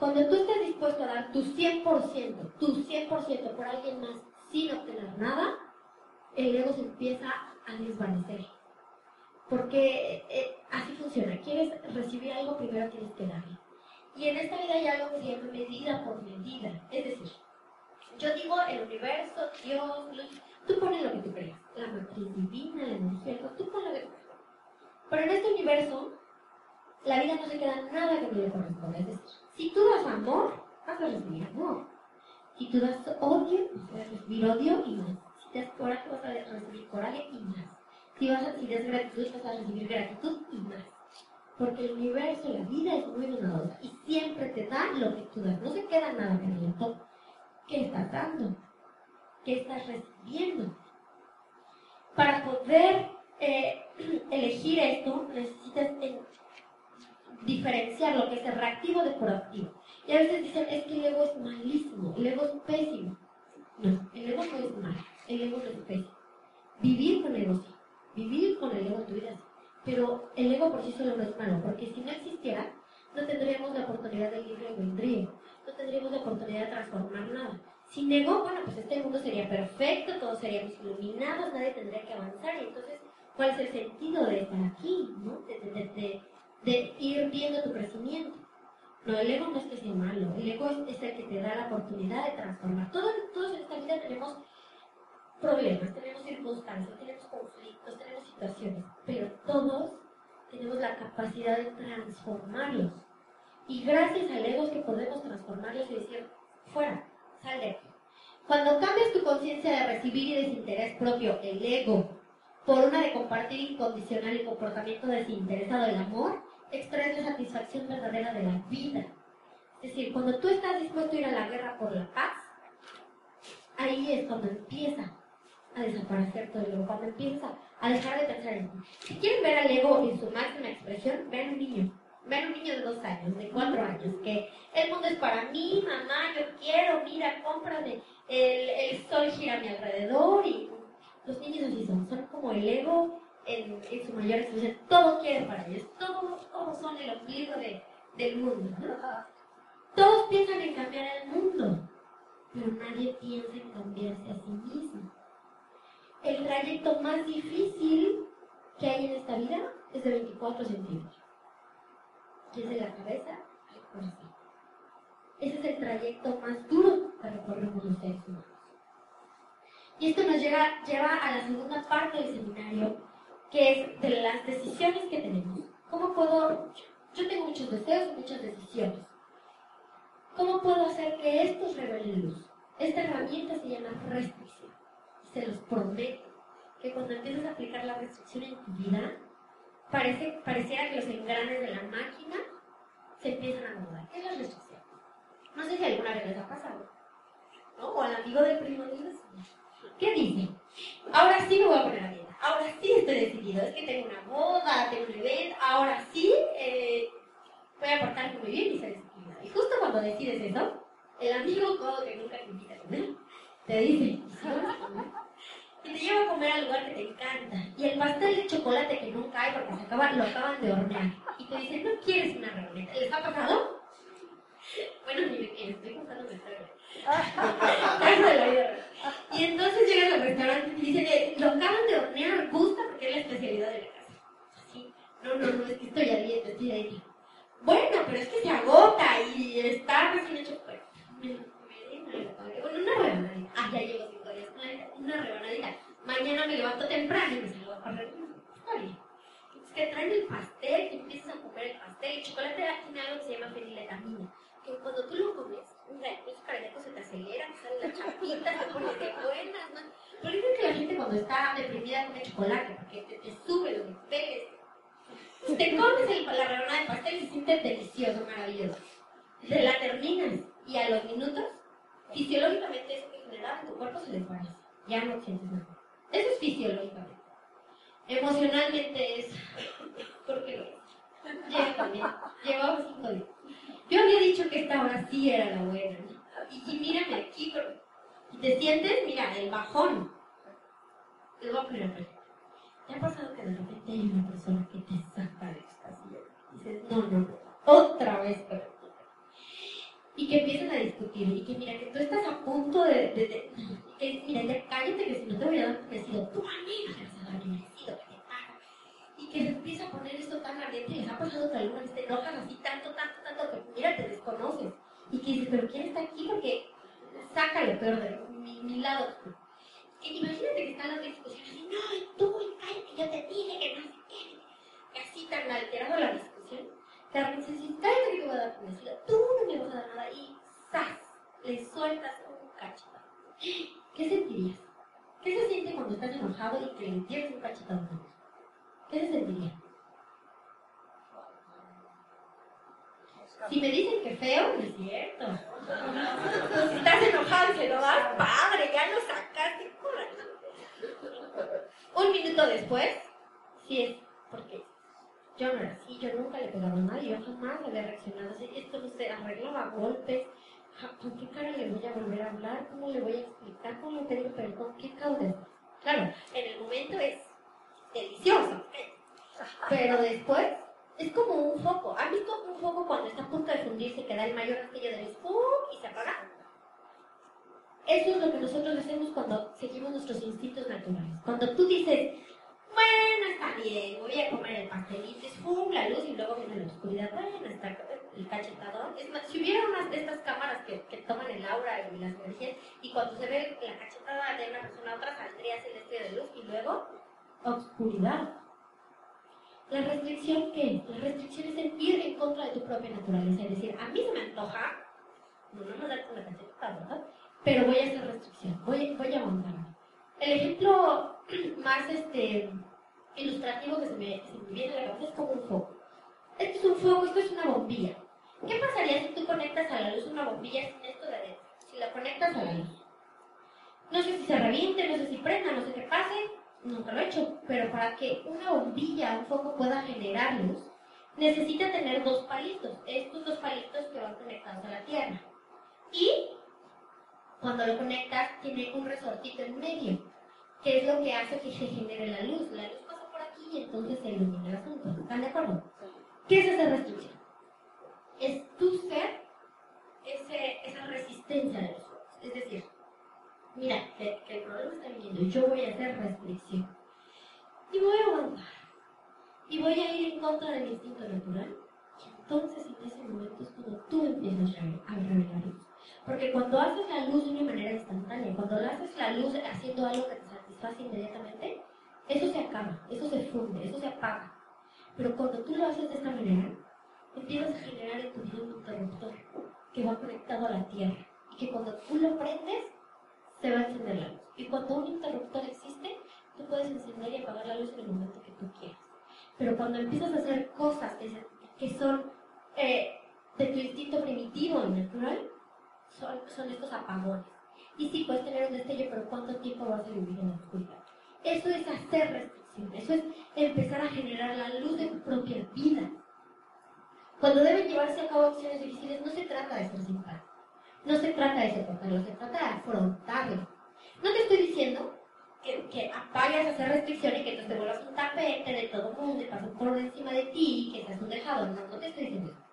B: Cuando tú estés dispuesto a dar tu 100%, tu 100% por alguien más sin obtener nada, el ego se empieza a desvanecer. Porque eh, así funciona. Quieres recibir algo, primero tienes que darlo. Y en esta vida hay algo que se llama medida por medida. Es decir, yo digo el universo, Dios, tú pones lo que tú creas. La matriz divina, la energía, tú pones lo que tú creas. Pero en este universo, la vida no se queda nada que no le corresponde. Es decir, si tú das amor, vas a recibir amor. Si tú das odio, vas a recibir odio y más. Si das coraje, vas a recibir coraje y más. Si, vas a, si das gratitud, vas a recibir gratitud y más. Porque el universo, la vida es muy bondadosa y siempre te da lo que tú das. No se queda nada en ¿Qué estás dando? ¿Qué estás recibiendo? Para poder eh, elegir esto, necesitas diferenciar lo que es el reactivo de proactivo. Y a veces dicen, es que el ego es malísimo, el ego es pésimo. No, el ego no es malo, el ego no es pésimo. Vivir con el ego sí, vivir con el ego en tu vida sí. Pero el ego por sí solo no es malo, porque si no existiera, no tendríamos la oportunidad del libre albedrío, no tendríamos la oportunidad de transformar nada. Sin ego, bueno, pues este mundo sería perfecto, todos seríamos iluminados, nadie tendría que avanzar, y entonces, ¿cuál es el sentido de estar aquí? de ir viendo tu crecimiento. No, el ego no es que sea malo, el ego es, el que te da la oportunidad de transformar. Todos, todos en esta vida tenemos problemas, tenemos circunstancias, tenemos conflictos, tenemos situaciones, pero todos tenemos la capacidad de transformarlos. Y gracias al ego es que podemos transformarlos y decir, fuera, sal de aquí. Cuando cambias tu conciencia de recibir y desinterés propio, el ego, por una de compartir incondicional y comportamiento desinteresado del amor, extraes la satisfacción verdadera de la vida. Es decir, cuando tú estás dispuesto a ir a la guerra por la paz, ahí es cuando empieza a desaparecer todo el ego, cuando empieza a dejar de pensar en ti. Si quieren ver al ego en su máxima expresión, ven un niño. Ven un niño de dos años, de cuatro años, que el mundo es para mí, mamá, yo quiero, mira, cómprame, el, el sol gira a mi alrededor y los niños así son, son como el ego en, su mayor expresión, todo quieren para ellos, todos, todos son el ombligo de, del mundo. Todos piensan en cambiar el mundo, pero nadie piensa en cambiarse a sí mismo. El trayecto más difícil que hay en esta vida es de 24 centímetros. Desde la cabeza al corazón. Ese es el trayecto más duro que recorremos los seres humanos. Y esto nos lleva, lleva a la segunda parte del seminario, que es de las decisiones que tenemos. ¿Cómo puedo, yo tengo muchos deseos y muchas decisiones. ¿Cómo puedo hacer que estos revelen luz? Esta herramienta se llama restricción. Se los prometo que cuando empieces a aplicar la restricción en tu vida, parece, pareciera que los engranes de la máquina se empiezan a mover. ¿Qué es la restricción? No sé si alguna vez les ha pasado. ¿no? O al amigo del primo de ¿Qué dice? Ahora sí me voy a poner a dieta. Ahora sí estoy decidido. Es que tengo una boda, tengo un evento. Ahora sí eh, voy a portarme muy bien y ser disciplinada. Y justo cuando decides eso, el amigo codo que nunca te invita a comer, te dice, y te lleva a comer al lugar que te encanta. Y el pastel de chocolate que nunca hay porque se acaba, lo acaban de hornear. Y te dice, ¿no quieres una reunión? ¿Les ha pasado? Bueno, ni estoy contando mi historia. (laughs) Y entonces llegas al restaurante y dicen, lo acaban de hornear, gusta porque es la especialidad de la casa. No, no, no, es que estoy a dieta, estoy a dieta. Bueno, pero es que se agota y está recién hecho. Pues, bueno, una rebanadita. Ah, ya llevo cinco días una rebanadita. Mañana me levanto temprano y me salgo a correr. Está bien. Es que traen el pastel, que empiezas a comer el pastel. El chocolate tiene algo que se llama feniletamina que cuando tú lo comes, mira, los cardíacos se te aceleran, te salen las chapitas, te pones de buenas, ¿no? Dicen que la gente cuando está deprimida come chocolate, porque te, sube los niveles. Te comes el, la rebanada de pastel y se siente delicioso, maravilloso. Te la terminas y a los minutos, fisiológicamente eso que generaba en tu cuerpo se desvanece. Ya no sientes nada. Eso es fisiológicamente. Emocionalmente es porque lo Lleva Llevamos cinco días. Yo había dicho que esta hora sí era la buena. Y, y mírame aquí, pero, te sientes, mira, el bajón. Les voy a poner a ¿Te ha pasado que de repente hay una persona que te saca de esta silla? Y dices, no, no, otra vez, pero y que empiecen a discutir y que mira que tú estás a punto de, de, que mira ya cállate que si no te voy a dar tu merecido te vas a dar tu merecido que que se empieza a poner esto tan ardiente les ha pasado que alguna vez te enojas así tanto tanto tanto que mira te desconoces y que dices pero quién está aquí porque saca lo de mi, lado que imagínate que están las discusiones así no tú y cállate yo te dije que no sé qué así tan alterado la discusión Carmen dice, si cállate que te voy a dar merecido tú no me vas a dar nada y ¡zas! le sueltas un cachetado. ¿Qué sentirías? ¿Qué se siente cuando estás enojado y que le tienes un cachetado ¿Qué? Si me dicen que feo, no es cierto. si estás enojado se lo das, padre, ya lo sacaste. Un minuto después, sí es porque yo no era así, yo nunca le pegaba a nadie, yo jamás había reaccionado así. Esto no se arreglaba a golpes. ¿Con qué cara le voy a volver a hablar? ¿Cómo le voy a explicar? ¿Cómo le pedir perdón? ¿Qué causa? Claro, en el momento es delicioso. Pero después es como un foco. ¿Han visto un foco cuando está a punto de fundirse, que da el mayor castillo de luz y se apaga? Eso es lo que nosotros hacemos cuando seguimos nuestros instintos naturales. Cuando tú dices, bueno, está bien, voy a comer el pastelito, es pum, la luz y luego viene la oscuridad, bueno, está el cachetador. Es más, si hubiera unas de estas cámaras que, que toman el aura y las energías, y cuando se ve la cachetada de una persona a otra, saldría el estrella de luz y luego oscuridad. ¿La restricción qué? La restricción es el ir en contra de tu propia naturaleza, es decir, a mí se me antoja, no, no me da una cachetada, ¿verdad? Pero voy a hacer restricción, voy, voy a aguantar. El ejemplo (clears throat) más este, ilustrativo que se me, se me viene a la cabeza es como un foco. Esto es un foco, esto es una bombilla. ¿Qué pasaría si tú conectas a la luz una bombilla sin esto de adentro? Si la conectas a la luz. No sé si se reviente, no sé si prenda, no sé qué pase, nunca lo he hecho, pero para que una bombilla, un foco pueda generar luz, necesita tener dos palitos, estos dos palitos que van conectados a la Tierra. Y cuando lo conectas tiene un resortito en medio, que es lo que hace que se genere la luz. La luz pasa por aquí y entonces se ilumina el asunto. ¿Están de acuerdo? ¿Qué es esa restricción? Es tu ser ese, esa resistencia de los. Es decir, mira, que, que, el problema está viniendo, yo voy a hacer restricción. Y voy a aguantar. Y voy a ir en contra del instinto natural. Y entonces en ese momento es cuando tú empiezas a revelar luz. Porque cuando haces la luz de una manera instantánea, cuando haces la luz haciendo algo que te satisface inmediatamente, eso se acaba, eso se funde, eso se apaga. Pero cuando tú lo haces de esta manera, empiezas a generar en tu vida un interruptor que va conectado a la tierra y que cuando tú lo prendes, se va a encender la luz. Y cuando un interruptor existe, tú puedes encender y apagar la luz en el momento que tú quieras. Pero cuando empiezas a hacer cosas que son eh, de tu instinto primitivo y natural, son, son estos apagones. Y sí, puedes tener un destello, pero ¿cuánto tiempo vas a vivir en la oscuridad? Eso es hacer restricción, eso es empezar a generar la luz de tu propia vida. Cuando deben llevarse a cabo acciones difíciles, no se trata de ser simpático, no se trata de soportarlo, se trata de afrontarlo. No te estoy diciendo que, que vayas a hacer restricción y que te vuelvas un tapete de todo mundo y pases por encima de ti y que seas un dejado. No, no te estoy diciendo eso.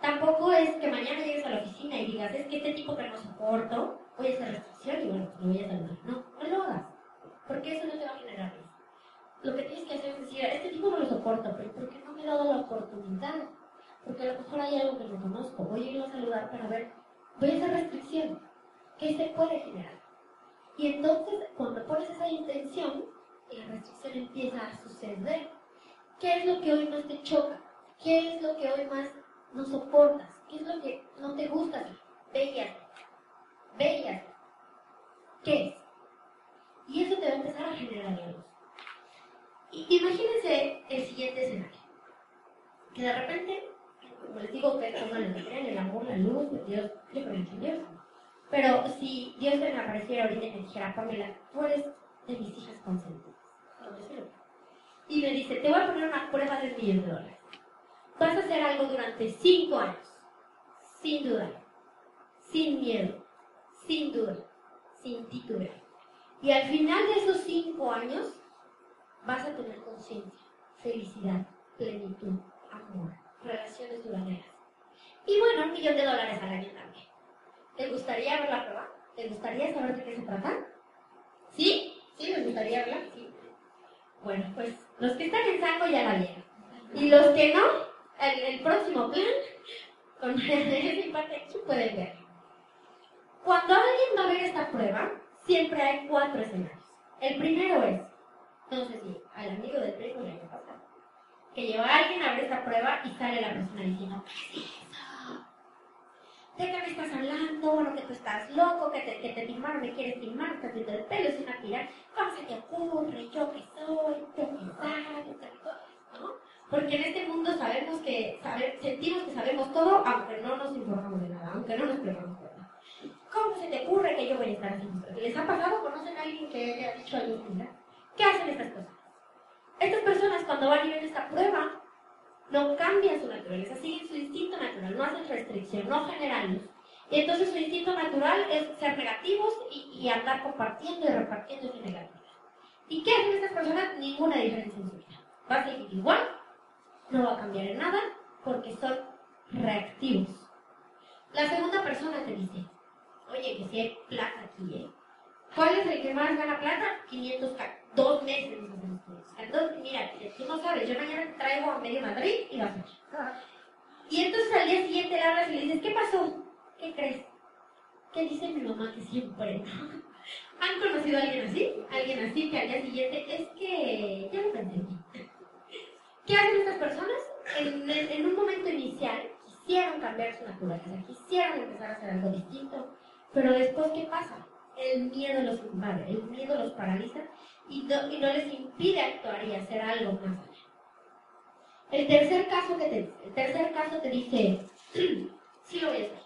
B: Tampoco es que mañana llegues a la oficina y digas, es que este tipo que no soporto, voy a hacer restricción y bueno, lo voy a saludar. No, no lo hagas, porque eso no te va a generar luz. Lo que tienes que hacer es decir, este tipo no lo soporto, pero ¿por qué no me he dado la oportunidad? Porque a lo mejor hay algo que no conozco, voy a ir a saludar para ver, voy a hacer restricción. ¿Qué se puede generar? Y entonces, cuando pones esa intención, la restricción empieza a suceder. ¿Qué es lo que hoy más te choca? ¿Qué es lo que hoy más no soportas? ¿Qué es lo que no te gusta? Bellas. Bellas. ¿Qué es? Y eso te va a empezar a generar diálogos. Imagínense el siguiente escenario. Que de repente, como les digo, que pongan en el amor, la luz, Dios, yo creo en Dios. Pero si Dios me apareciera ahorita y me dijera, Pamela, tú eres de mis hijas consentidas. Y me dice, te voy a poner una prueba de un millón de dólares. Vas a hacer algo durante cinco años, sin duda, sin miedo, sin duda, sin titubear. Y al final de esos cinco años, vas a tener conciencia, felicidad, plenitud, amor, relaciones duraderas. Y bueno, un millón de dólares al año también. ¿Te gustaría ver la prueba? ¿Te gustaría saber de qué se trata? ¿Sí? ¿Sí? ¿Me gustaría verla? Sí. Bueno, pues los que están en saco ya la vieron. Y los que no, el, próximo plan, con ese impacto aquí pueden ver. Cuando alguien va a ver esta prueba, siempre hay cuatro escenarios. El primero es, no sé al amigo del primo le que lleva a alguien a ver esta prueba y sale la persona diciendo, ¿qué es eso? ¿De qué me estás hablando? Bueno, que tú estás loco, que te, que te timaron, me quieres timar, estás haciendo el pelo sin tirar. ¿Cómo se te ocurre? ¿Yo qué soy? ¿Yo qué sabes? ¿No? Porque en este mundo sabemos que, saber, sentimos que sabemos todo, aunque no nos informamos de nada, aunque no nos preparamos de nada. ¿Cómo se te ocurre que yo voy a estar haciendo esto? ¿Les ha pasado? ¿Conocen a alguien que haya dicho algo similar? ¿Qué hacen estas personas? Estas personas cuando van y ven esta prueba, no cambian su naturaleza, siguen su instinto natural, no hacen restricción, no generan. Y entonces su instinto natural es ser negativos y, andar compartiendo y repartiendo esa negatividad. ¿Y qué hacen estas personas? Ninguna diferencia en su vida. Va a seguir igual, no va a cambiar en nada, porque son reactivos. La segunda persona te dice, oye, que si hay plata aquí, ¿eh? ¿Cuál es el que más gana plata? 500 dos meses. Entonces, mira, tú no sabes, yo mañana traigo a medio Madrid y vas a Y entonces al día siguiente le hablas y le dices, ¿qué pasó? ¿Qué crees? ¿Qué dice mi mamá que siempre? (laughs) ¿Han conocido a alguien así? Alguien así que al día siguiente es que ya lo pensé. (laughs) ¿Qué hacen estas personas? En, en un momento inicial quisieron cambiar su naturaleza, quisieron empezar a hacer algo distinto, pero después, ¿qué pasa? El miedo los invade, el miedo los paraliza y no, y no les impide actuar y hacer algo más allá. El tercer caso que te, el tercer caso te dice, (clears throat) sí lo voy a hacer.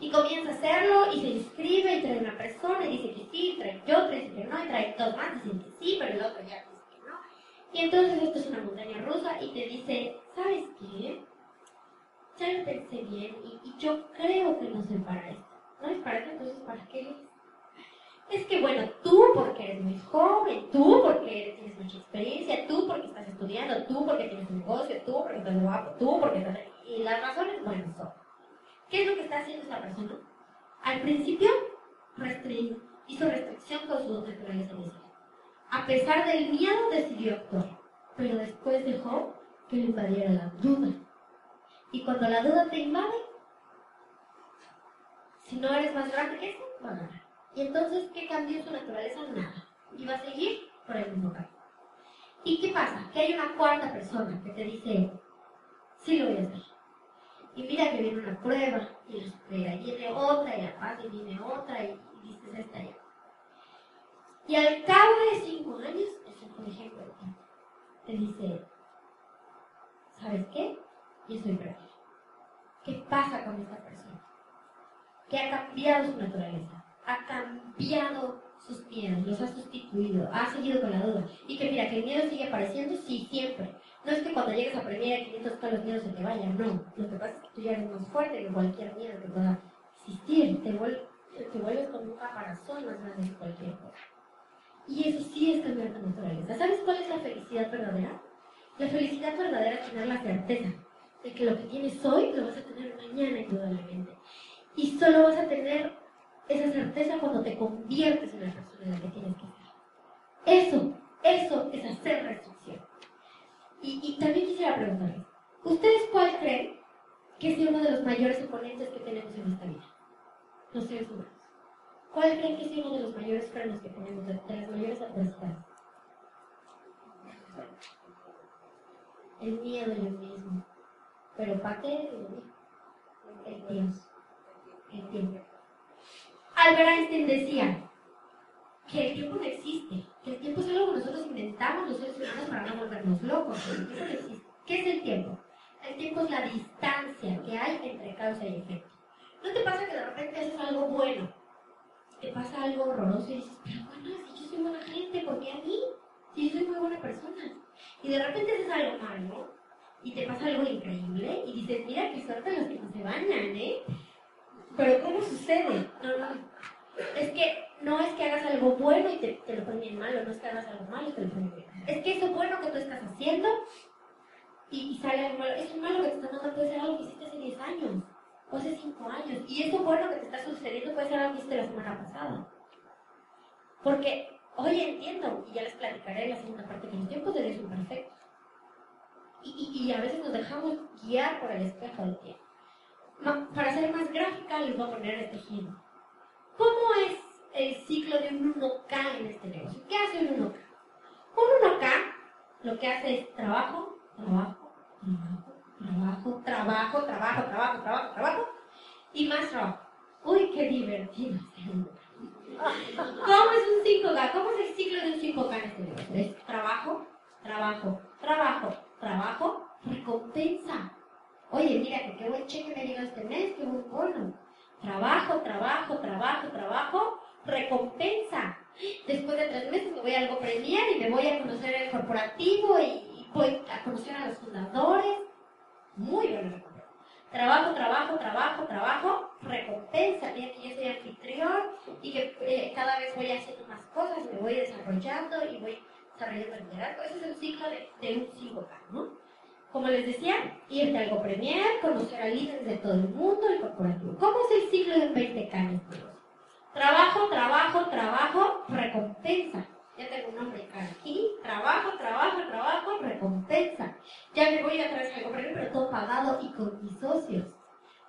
B: Y comienza a hacerlo y se inscribe y trae una persona y dice que sí, trae yo, trae que no, y trae dos más, dicen que sí, pero el otro ya dice que no. Y entonces esto es una montaña rusa y te dice, ¿sabes qué? Ya lo pensé bien y, y yo creo que no soy para esto. ¿No es para esto? Entonces, ¿para qué es que bueno, tú porque eres muy joven, tú porque tienes mucha experiencia, tú porque estás estudiando, tú porque tienes un negocio, tú porque estás guapo, tú porque estás... Y las razones, bueno, son. ¿Qué es lo que está haciendo esta persona? Al principio, hizo restricción con su naturaleza inicial. A pesar del miedo, decidió actuar. Pero después dejó que le invadiera la duda. Y cuando la duda te invade, si no eres más grande que eso, va a ganar. Y entonces, ¿qué cambió su naturaleza? Nada. Y va a seguir por el mismo camino. ¿Y qué pasa? Que hay una cuarta persona que te dice, sí lo voy a hacer. Y mira que viene una prueba, y la supera, y viene otra, y la pasa, y viene otra, y, dices esta ya. Y al cabo de cinco años, ese es un ejemplo, te dice, ¿sabes qué? Yo soy breve. ¿Qué pasa con esta persona? Que ha cambiado su naturaleza ha cambiado sus miedos, los ha sustituido, ha seguido con la duda. Y que mira, que el miedo sigue apareciendo, sí, siempre. No es que cuando llegues a premiar 500 todos los miedos se te vayan, no. Lo que pasa es que tú ya eres más fuerte que cualquier miedo que pueda existir. Te, vuelves con un caparazón más grande que cualquier cosa. Y eso sí es cambiar tu naturaleza. ¿Sabes cuál es la felicidad verdadera? La felicidad verdadera es tener la certeza de que lo que tienes hoy lo vas a tener mañana indudablemente. Y solo vas a tener esa certeza cuando te conviertes en la persona en la que tienes que ser. Eso, eso es hacer restricción. Y, y también quisiera preguntarles, ¿ustedes cuál creen que es uno de los mayores oponentes que tenemos en esta vida? Los seres humanos. ¿Cuál creen que es uno de los mayores frenos que tenemos, de, las mayores adversidades? El miedo yo mismo. Pero parte de mí. El tiempo. El tiempo. Albert Einstein decía que el tiempo no existe, que el tiempo es algo que nosotros inventamos los seres humanos para no volvernos locos, el tiempo no. ¿Qué es el tiempo? El tiempo es la distancia que hay entre causa y efecto. ¿No te pasa que de repente haces algo bueno? Te pasa algo horroroso y dices, pero bueno, si yo soy buena gente, ¿por qué a mí? Si yo soy muy buena persona. Y de repente haces algo malo y te pasa algo increíble y dices, mira qué suerte los que no se bañan, ¿eh? Pero ¿cómo sucede? No, no. Es que no es que hagas algo bueno y te, te lo ponen malo, no es que hagas algo malo y te lo ponen bien. Es que eso bueno que tú estás haciendo y, sale algo malo. Eso malo que te están dando puede ser algo que hiciste hace 10 años o hace 5 años. Y eso bueno que te está sucediendo puede ser algo que hiciste la semana pasada. Porque hoy entiendo, y ya les platicaré en la segunda parte, que los tiempos de Dios. Y, y, a veces nos dejamos guiar por el espejo del tiempo. Para ser más gráfica, les voy a poner este ejemplo. ¿Cómo es el ciclo de un 1K en este negocio? ¿Qué hace un 1K? Un 1K lo que hace es trabajo, trabajo, trabajo, trabajo, trabajo, trabajo, trabajo, trabajo, trabajo y más trabajo. Uy, qué divertido este 1K. ¿Cómo es un 5K? ¿Cómo es el ciclo de un 5K en este negocio? Es trabajo, trabajo, trabajo, trabajo, recompensa. Oye, mira, que qué buen cheque me llega este mes, qué buen bono. Trabajo, trabajo, trabajo, trabajo, recompensa. Después de tres meses me voy a algo premier y me voy a conocer el corporativo y voy a conocer a los fundadores. Muy recompensa. Trabajo, trabajo, trabajo, trabajo, recompensa. Mira que yo soy anfitrión y que eh, cada vez voy haciendo más cosas, me voy desarrollando y voy desarrollando el liderazgo. Ese es el ciclo de, de un 5K, ¿no? Como les decía, irte a algo premier, conocer a líderes de todo el mundo, el corporativo. ¿Cómo es el ciclo de un 20K en este Trabajo, trabajo, trabajo, recompensa. Ya tengo un nombre aquí. Trabajo, trabajo, trabajo, recompensa. Ya me voy a traer algo premier, pero todo pagado y con mis socios.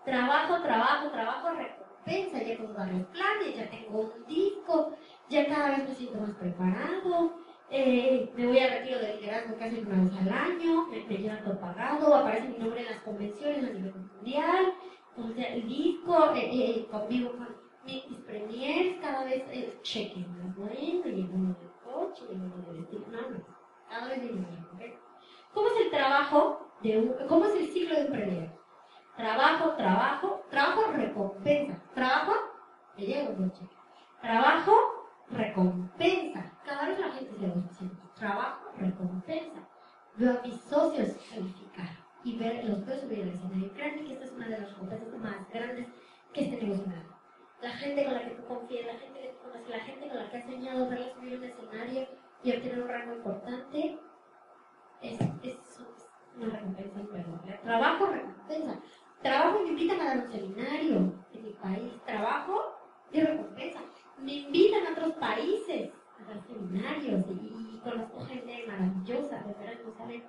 B: Trabajo, trabajo, trabajo, recompensa. Ya tengo varios planes, ya tengo un disco, ya cada vez me siento más preparado eh, me voy a retiro de liderazgo casi una vez al año, me, me llevan todo pagado, aparece mi nombre en las convenciones a nivel mundial, el disco, eh, eh, convivo con mis, premiers, cada vez eh, chequen más bueno, y uno del coche, y uno del no, no, cada vez viene más, ¿ok? ¿Cómo es el trabajo de un, cómo es el ciclo de un premier? Trabajo, trabajo, trabajo, recompensa, trabajo, me llega un cheque, trabajo, recompensa. Cada vez la gente se lo dice. Trabajo, recompensa. Veo a mis socios calificar y ver, los veo subir al escenario. Créanme que esta es una de las recompensas más grandes que este negocio me da. La gente con la que tú confías, la gente que tú conoces, la gente con la que has soñado verla subir a un escenario y obtener un rango importante, es, es, una recompensa increíble. Trabajo, recompensa. Trabajo me invitan a dar un seminario en mi país. Trabajo y recompensa me invitan a otros países seminarios y, conozco gente maravillosa, de verdad no saben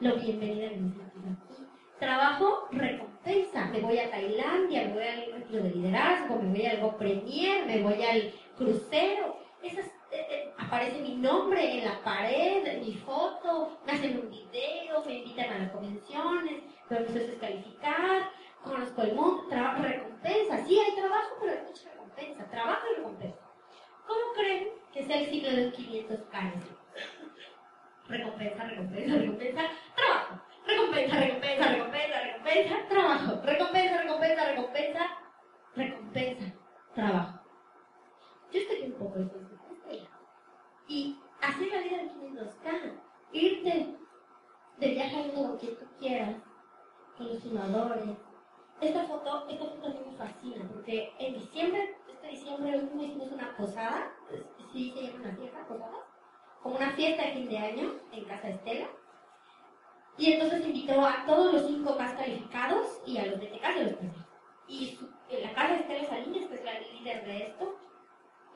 B: lo bienvenida que me siento aquí. Trabajo recompensa, me voy a Tailandia, me voy al retiro de liderazgo, me voy a algo premier, me voy al crucero. Esas, eh, eh, aparece mi nombre en la pared, mi foto, me hacen un video, me invitan a las convenciones, me a descalificar, conozco el mundo, trabajo recompensa. Sí, hay trabajo, pero hay mucha recompensa, trabajo y recompensa. ¿Cómo creen que sea el ciclo de 500 años? Recompensa, recompensa, recompensa, trabajo. Recompensa, recompensa, recompensa, recompensa, trabajo. Recompensa, recompensa, recompensa, recompensa, trabajo. Yo estoy un poco de Y hacer la vida de 500K, irte de viaje al mundo con quien tú quieras, con los fundadores. Esta foto, esta foto a mí me fascina porque en diciembre este diciembre último hicimos una posada, sí se llama una fiesta, posada, como una fiesta de fin de año en Casa Estela. Y entonces invitó a todos los cinco más calificados y a los de Tecas y los premios. Y en la casa de Estela Salinas, que es la líder de esto,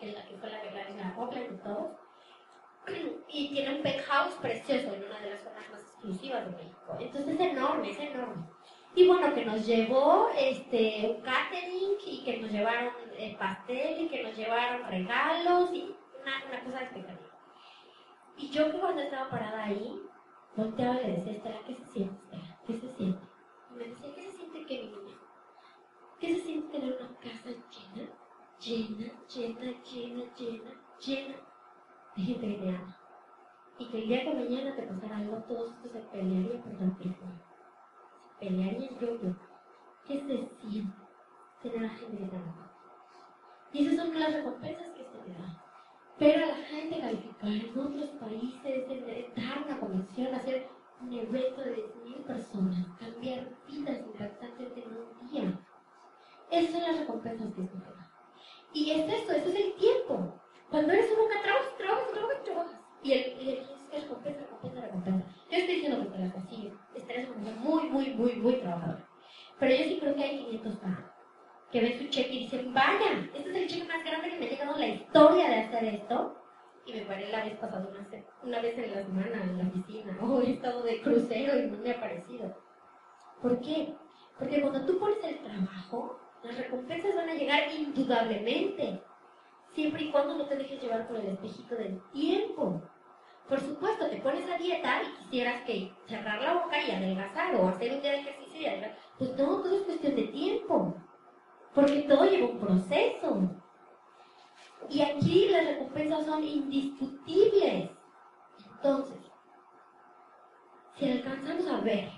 B: que, la, que fue la que la, la copla y todos, (clears throat) y tiene un penthouse precioso en una de las zonas más exclusivas de México. Entonces es enorme, es enorme. Y bueno, que nos llevó este, un catering y que nos llevaron eh, pastel y que nos llevaron regalos y una, una cosa espectacular. Y yo que cuando estaba parada ahí, volteaba y le decía, Estela, ¿qué se siente, Estela? ¿Qué se siente? Y me decía, ¿qué se siente que mi niña? ¿Qué se siente tener una casa llena, llena, llena, llena, llena, llena de gente que te ama? Y que el día que mañana te pasara algo, todos se pelearían por la vida. Se pelearían yo, yo. ¿Qué se siente tener a gente que te ama? Y esas son las recompensas que se te dan. Pero a la gente calificar en otros países, dar una convención, hacer un evento de 10.000 personas, cambiar vidas impactantes en un día. Esas son las recompensas que se te dan. Y es eso, ese es el tiempo. Cuando eres un boca, trabajas, trabajas, trabajas, trabajas. Y el, y el recompensa, recompensa, recompensa. Yo estoy diciendo que te la consigue. Estarás una muy, muy, muy, muy trabajadora. Pero yo sí creo que hay 500 para que ven su cheque y dicen, vaya, este es el cheque más grande que me ha llegado en la historia de hacer esto. Y me paré la vez pasada una, una vez en la semana en la oficina, (laughs) o he estado de crucero y no me ha parecido. ¿Por qué? Porque cuando tú pones el trabajo, las recompensas van a llegar indudablemente, siempre y cuando no te dejes llevar por el espejito del tiempo. Por supuesto, te pones a dieta y quisieras que cerrar la boca y adelgazar o hacer un día de ejercicio y adelgazar. Pues no, todo es cuestión de tiempo. Porque todo lleva un proceso. Y aquí las recompensas son indiscutibles. Entonces, si alcanzamos a ver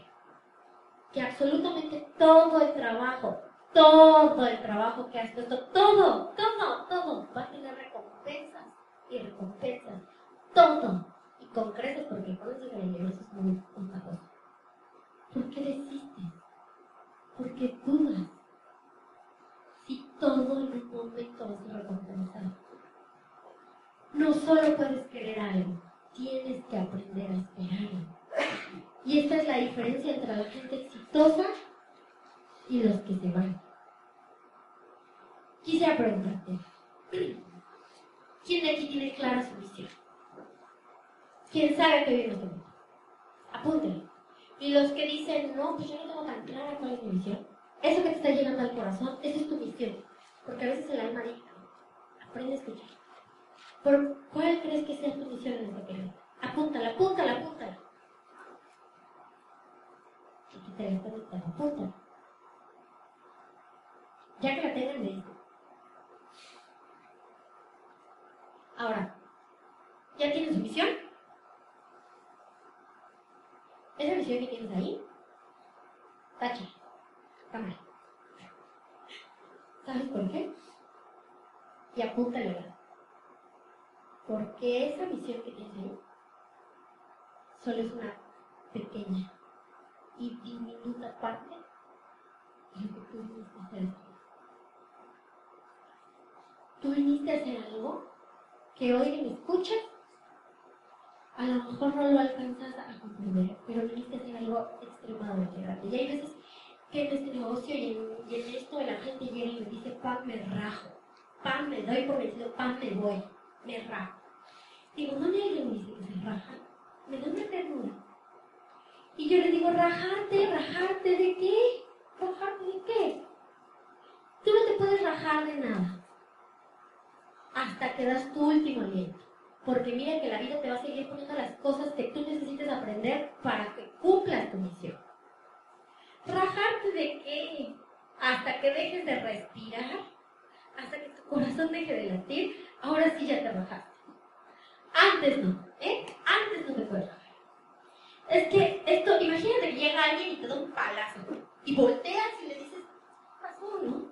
B: que absolutamente todo el trabajo, todo el trabajo que has puesto, todo, todo, todo va a tener recompensas y recompensas. Todo. Y con creces, porque que el universo es muy bondadoso. ¿Por qué desistes? ¿Por qué dudas? y todo en un momento ser recompensado. No solo puedes querer algo, tienes que aprender a esperarlo. Y esta es la diferencia entre la gente exitosa y los que se van. Quisiera preguntarte, ¿quién de aquí tiene clara su misión? ¿Quién sabe viene este mundo? Apúntelo. Y los que dicen, no, pues yo no tengo tan clara cuál es mi misión, eso que te está llegando al corazón, esa es tu misión. Porque a veces el alma dice, aprende a escuchar. ¿Por cuál crees que sea tu misión en esta película? Apúntala, apúntala, apúntala. Aquí te la apúntala. Ya que la tengan, me Ahora, ¿ya tienes su misión? Esa misión que tienes ahí, tacha. Cámara. ¿Sabes por qué? Y apúntale Porque esa misión que tienes ahí solo es una pequeña y diminuta parte de lo que tú viniste a hacer. Tú viniste a hacer algo que hoy me escuchas, a lo mejor no lo alcanzas a comprender, pero viniste a hacer algo extremadamente grande. Y hay veces que en este negocio y en, esto la gente llega y me dice, pan, me rajo, pan, me doy por vencido, pan, me voy, me rajo. Digo, me alguien me dice que se raja, me da una ternura. Y yo le digo, rajarte, rajarte de qué? ¿Rajarte de qué? Tú no te puedes rajar de nada hasta que das tu último aliento. Porque mira que la vida te va a seguir poniendo las cosas que tú necesites aprender para que cumplas tu misión. ¿Rajarte de qué? Hasta que dejes de respirar, hasta que tu corazón deje de latir, ahora sí ya te rajaste. Antes no, ¿eh? Antes no te puedes rajar. Es que esto, imagínate que llega alguien y te da un palazo y volteas y le dices, ¿qué pasó, no?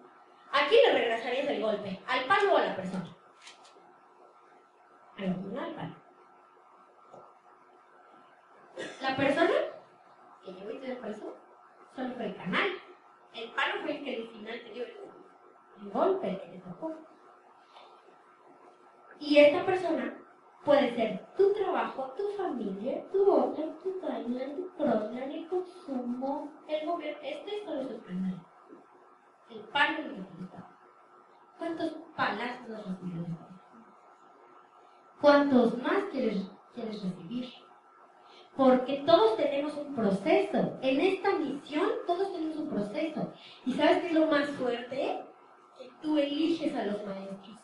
B: Aquí le regresarías el golpe, al palo o a la persona. A la al palo. La persona que llegó y te el solo fue el canal. El palo fue el que al final te dio el, golpe, el que te tocó. Y esta persona puede ser tu trabajo, tu familia, tu otra, tu timeline, tu crossline, el consumo, el gobierno. Este solo es el canal. El palo es el que ¿Cuántos palazos recibido? ¿Cuántos más quieres, quieres recibir? Porque todos tenemos un proceso. En esta misión todos tenemos un proceso. ¿Y sabes qué es lo más fuerte? Que tú eliges a los maestros.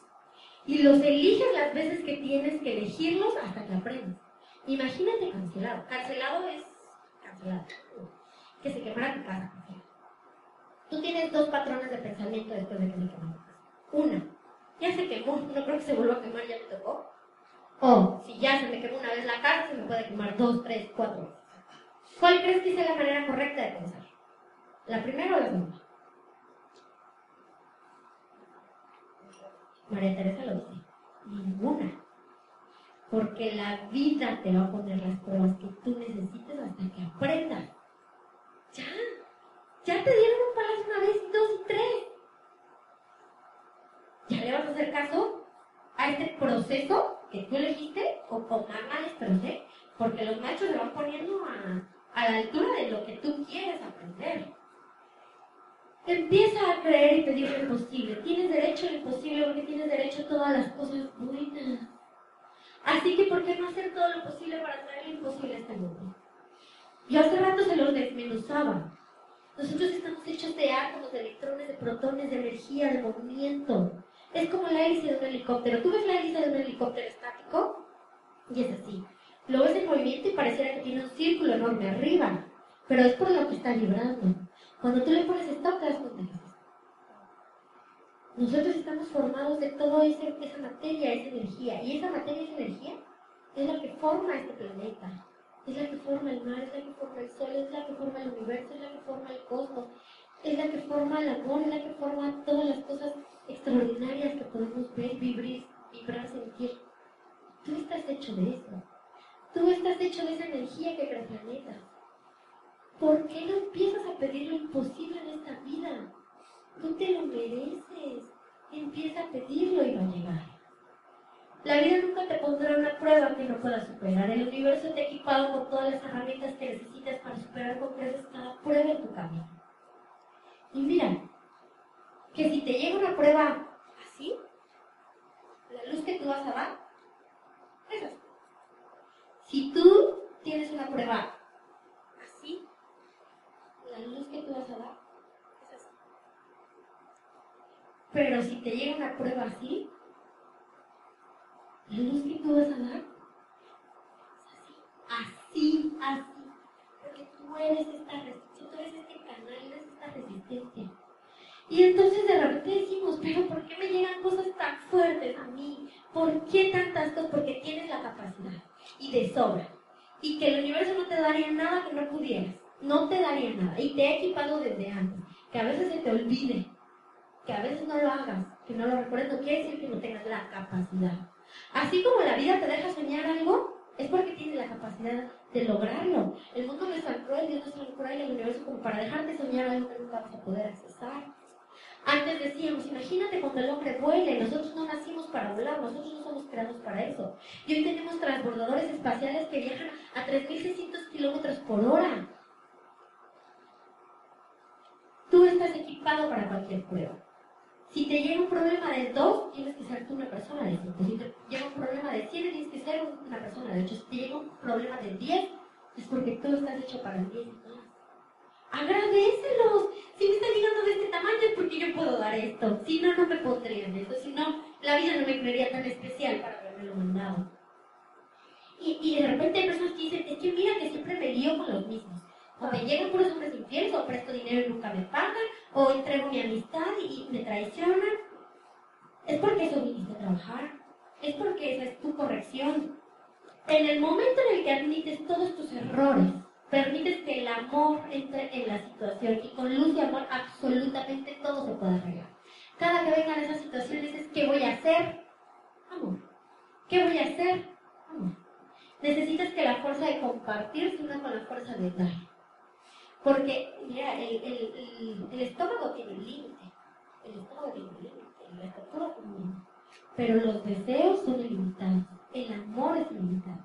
B: Y los eliges las veces que tienes que elegirlos hasta que aprendes. Imagínate cancelado. Cancelado es cancelado. Que se quemara tu casa. Tú tienes dos patrones de pensamiento después de que se quemó tu casa. Una, ya se quemó, no creo que se vuelva a quemar, ya me tocó. O si ya se me quemó una vez la casa, se me puede quemar dos, tres, cuatro veces. ¿Cuál crees que es la manera correcta de pensar? ¿La primera o la segunda? María Teresa lo dice. Ninguna. Porque la vida te va a poner las pruebas que tú necesites hasta que aprendas. Ya. Ya te dieron un palacio una vez, dos y tres. ¿Ya le vas a hacer caso a este proceso que tú elegiste? O con más pero sé, porque los machos se van poniendo a, a la altura de lo que tú quieres aprender. Empieza a creer y pedir lo imposible. Tienes derecho a lo imposible porque tienes derecho a todas las cosas buenas. Así que, ¿por qué no hacer todo lo posible para traer lo imposible a este mundo? Yo hace rato se los desmenuzaba. Nosotros estamos hechos de átomos, de electrones, de protones, de energía, de movimiento. Es como la hélice de un helicóptero. ¿Tú ves la hélice de un helicóptero estático? Y es así. Lo ves en movimiento y pareciera que tiene un círculo enorme arriba. Pero es por lo que está vibrando. Cuando tú le pones stop, te das cuenta Nosotros estamos formados de toda esa materia, esa energía. Y esa materia, esa energía, es la que forma este planeta. Es la que forma el mar, es la que forma el sol, es la que forma el universo, es la que forma el cosmos. Es la que forma el amor, es la que forma todas las cosas extraordinarias que podemos ver, vibrar, vibrar, sentir. Tú estás hecho de eso. Tú estás hecho de esa energía que crea el planeta. ¿Por qué no empiezas a pedir lo imposible en esta vida? Tú te lo mereces. Empieza a pedirlo y va a llegar. La vida nunca te pondrá una prueba que no puedas superar. El universo te ha equipado con todas las herramientas que necesitas para superar con creces cada prueba en tu camino. Y mira, que si te llega una prueba así, la luz que tú vas a dar es así. Si tú tienes una prueba así, la luz que tú vas a dar es así. Pero si te llega una prueba así, la luz que tú vas a dar es así, así, así. Porque tú eres esta resistencia, tú eres este canal, eres esta resistencia. Y entonces de repente decimos, pero ¿por qué me llegan cosas tan fuertes a mí? ¿Por qué tantas cosas? Porque tienes la capacidad y de sobra. Y que el universo no te daría nada que no pudieras no te daría nada. Y te he equipado desde antes. Que a veces se te olvide, que a veces no lo hagas, que no lo recuerdes, no quiere decir que no tengas la capacidad. Así como la vida te deja soñar algo, es porque tienes la capacidad de lograrlo. El mundo no es tan cruel, Dios no es cruel, el universo como para dejarte soñar algo que nunca vas a poder accesar. Antes decíamos, imagínate cuando el hombre vuele, nosotros no nacimos para volar, nosotros no somos creados para eso. Y hoy tenemos transbordadores espaciales que viajan a 3.600 kilómetros por hora. Tú estás equipado para cualquier prueba. Si te llega un problema de 2, tienes que ser tú una persona de 5. Si te llega un problema de 7, tienes que ser una persona de 8. Si te llega un problema de 10, es porque tú estás hecho para el 10 y más. Agradecelos. Si me está llegando de este tamaño es porque yo puedo dar esto. Si no, no me pondría en eso. Si no, la vida no me creería tan especial para haberme lo mandado. Y, y de repente hay personas que dicen, es que mira que siempre me lío con los mismos. O me llegan puros hombres infieles, o presto dinero y nunca me pagan, o entrego mi amistad y me traicionan. Es porque eso viniste a trabajar. Es porque esa es tu corrección. En el momento en el que admites todos tus errores, permites que el amor entre en la situación y con luz y amor absolutamente todo se puede arreglar. Cada que vengan esas situaciones dices, ¿qué voy a hacer? Amor. ¿Qué voy a hacer? Amor. Necesitas que la fuerza de compartir se una con la fuerza de dar. Porque, mira, el, estómago tiene un límite. El estómago tiene un límite. La estatura también. Pero los deseos son ilimitados. El amor es ilimitado.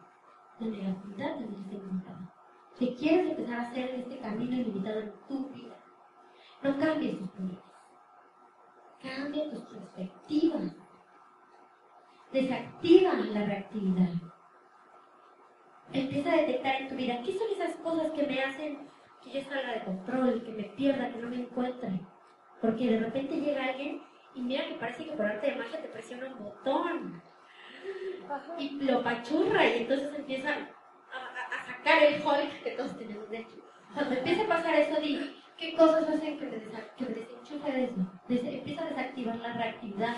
B: La negatividad también es ilimitada. Si quieres empezar a hacer este camino ilimitado en tu vida, no cambies tus prioridades. Cambia tus perspectivas. Desactiva la reactividad. Empieza a detectar en tu vida qué son esas cosas que me hacen que yo salga de control, que me pierda, que no me encuentre. Porque de repente llega alguien y mira que parece que por arte de magia te presiona un botón. Y lo pachurra y entonces empieza sacar el Hulk que todos tenemos dentro. Cuando empieza a pasar eso, digo, ¿qué cosas hacen que me, que me desenchufe de eso? empieza a desactivar la reactividad.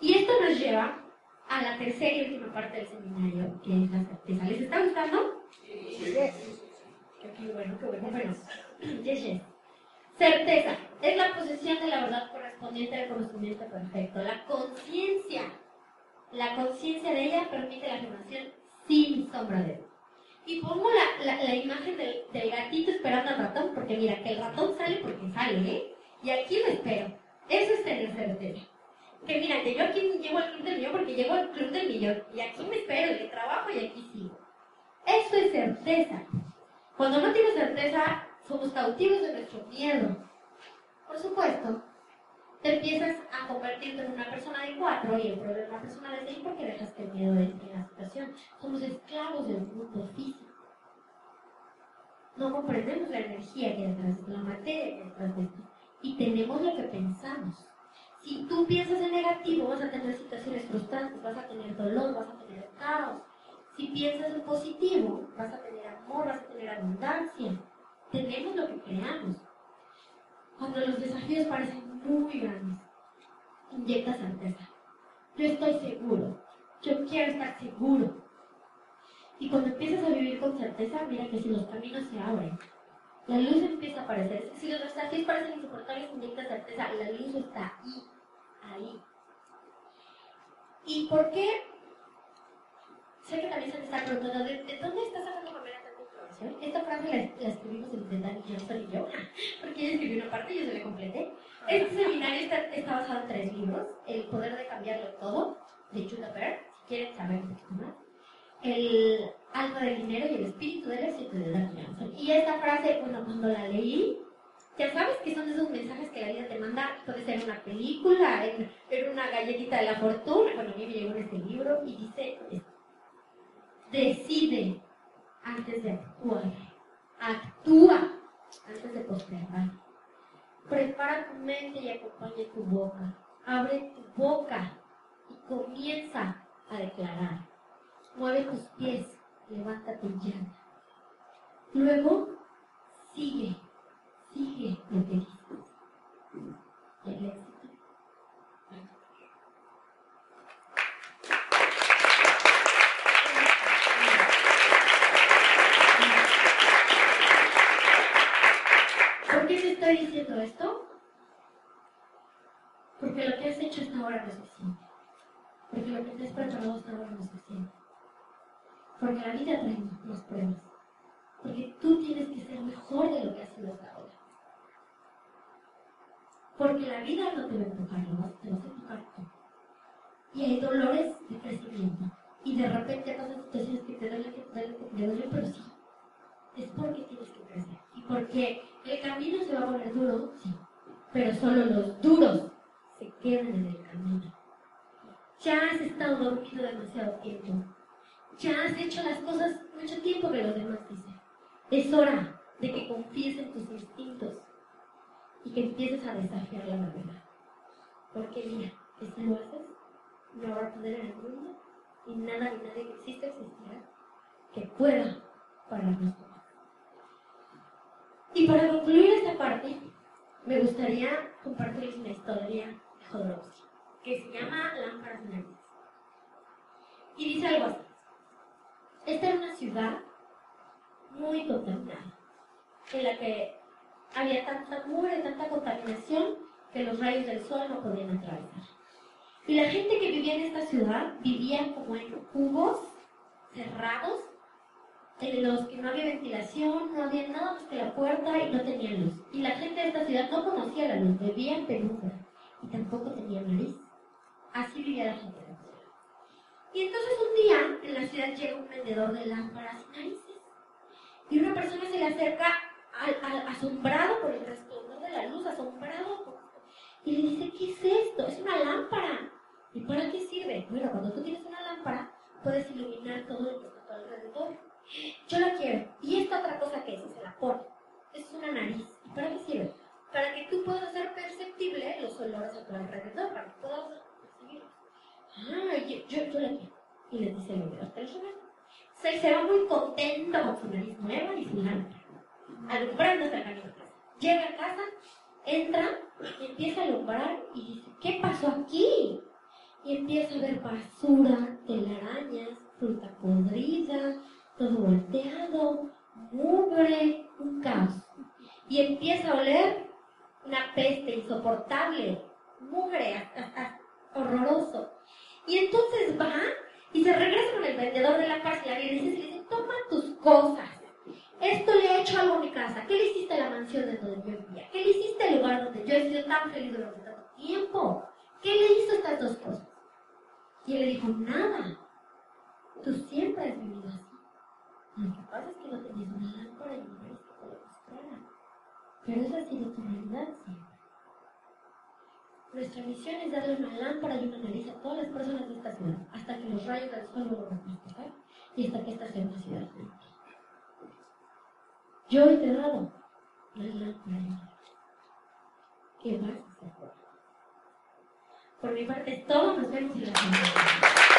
B: Y esto nos lleva a la tercera y última parte del seminario, que es la certeza. ¿Les está gustando?
C: Sí.
B: Qué bueno, qué bueno. Bueno, (clears throat) yes, yes. Certeza es la posesión de la verdad correspondiente al conocimiento perfecto. La conciencia, la conciencia de ella permite la afirmación sin sombra de duda. Y pongo la, la, imagen del, del, gatito esperando al ratón, porque mira, que el ratón sale porque sale, ¿eh? Y aquí lo espero. Eso es tener certeza. Que mira, que yo aquí llego al club del millón porque llego al club del millón. Y aquí me espero, y trabajo y aquí sigo. Eso es certeza. Cuando no tienes certeza, somos cautivos de nuestro miedo. Por supuesto, te empiezas a convertirte en una persona de cuatro y es una persona de seis porque dejas que el miedo entre en la situación. Somos esclavos del mundo físico. No comprendemos la energía que detrás de la materia que detrás de esto. Y tenemos lo que pensamos. Si tú piensas en negativo, vas a tener situaciones frustrantes, vas a tener dolor, vas a tener caos. Si piensas en positivo, vas a tener amor, vas a tener abundancia. Tenemos lo que creamos. Cuando los desafíos parecen muy grandes, inyecta certeza. Yo estoy seguro. Yo quiero estar seguro. Y cuando empiezas a vivir con certeza, mira que si los caminos se abren, la luz empieza a aparecer. Si los desafíos parecen insoportables, inyecta certeza. La luz está ahí, ahí. ¿Y por qué? Sé que también se te está preguntando, ¿de, de dónde estás sacando Esta frase la, la escribimos entre Dani Johnson y yo, (laughs) porque ella escribió una parte y yo se la completé. Este seminario está, está, basado en tres libros. El poder de cambiarlo todo, de Judah Baird, si quieren saber un poquito más. El alma del dinero y el espíritu del éxito de Dani Johnson. Y esta frase, bueno, cuando la leí, ya sabes que son esos mensajes que la vida te manda, puede ser una película, en, en una galletita de la fortuna, bueno, a mí me llegó en este libro y dice. Decide antes de actuar. Actúa antes de postergar. Prepara tu mente y acompaña tu boca. Abre tu boca y comienza a declarar. Mueve tus pies, levanta tu llanta. Luego, sigue, sigue lo que dices. Y el éxito. ¿Por qué te esto? Porque lo que has hecho hasta ahora no es suficiente. Porque lo que te has preparado hasta ahora no es suficiente. Porque la vida trae más pruebas. Porque tú tienes que ser mejor de lo que has sido hasta ahora. Porque la vida no te va a empujar, te vas a empujar tú. Y hay dolores de crecimiento. Y de repente pasan situaciones que te duelen, que te duelen, que te duelen, pero sí. Es porque tienes que crecer. Porque el camino se va a poner duro, sí. Pero solo los duros se quedan en el camino. Ya has estado dormido demasiado tiempo. Ya has hecho las cosas mucho tiempo que los demás dicen. Es hora de que confíes en tus instintos y que empieces a desafiar la verdad. Porque mira, si lo haces, no habrá poder en el mundo y nada ni nadie que exista existirá que pueda pararnos. Y para concluir esta parte, me gustaría compartirles una historia de Jodorowsky, que se llama Lámparas Negras. Y dice algo así. Esta era una ciudad muy contaminada, en la que había tanta mugre, tanta contaminación, que los rayos del sol no podían atravesar. Y la gente que vivía en esta ciudad vivía como en cubos cerrados, en los que no había ventilación, no había nada más que la puerta y no tenían luz. Y la gente de esta ciudad no conocía la luz, vivía en penumbra y tampoco tenía nariz. Así vivía la gente de la ciudad. Y entonces un día en la ciudad llega un vendedor de lámparas y narices. Y una persona se le acerca al, al, asombrado por el resplandor de la luz, asombrado por... Y le dice, ¿qué es esto? Es una lámpara. ¿Y para qué sirve? Bueno, cuando tú tienes una lámpara, puedes iluminar todo lo que está a alrededor. Yo la quiero. ¿Y esta otra cosa que es? Se la pone. Es una nariz. ¿Y para qué sirve? Para que tú puedas hacer perceptible los olores a tu alrededor, para que puedas percibirlos. Ah, yo, yo, la quiero. Y le dice el vendedor, te lo se, va muy contento con su nariz nueva y su lámpara. Alumbrando hasta el camino a casa. Llega a casa, entra, empieza a alumbrar y dice, ¿qué pasó aquí? y empieza a ver basura, telarañas, fruta podrida, todo volteado, mugre, un caos. Y empieza a oler una peste insoportable, mugre, (laughs) horroroso. Y entonces va y se regresa con el vendedor de la casa y le dice, toma tus cosas. Esto le ha hecho algo a mi casa. ¿Qué le hiciste a la mansión de donde yo vivía? ¿Qué le hiciste al lugar donde yo he sido tan feliz durante tanto tiempo? ¿Qué le hizo estas dos cosas? Y él le dijo, nada. Tú siempre has vivido así. Lo que pasa es que no tenías una lámpara y no querías que te lo mostrara. Pero esa ha sido tu realidad siempre. Nuestra misión es darle una lámpara y una nariz a todas las personas de esta ciudad, hasta que los rayos del sol no lo van a tocar y hasta que esta sea ciudad. Yo he te he dado la lámpara y ¿Qué a hacer por mi parte es todo. Nos vemos en la semana.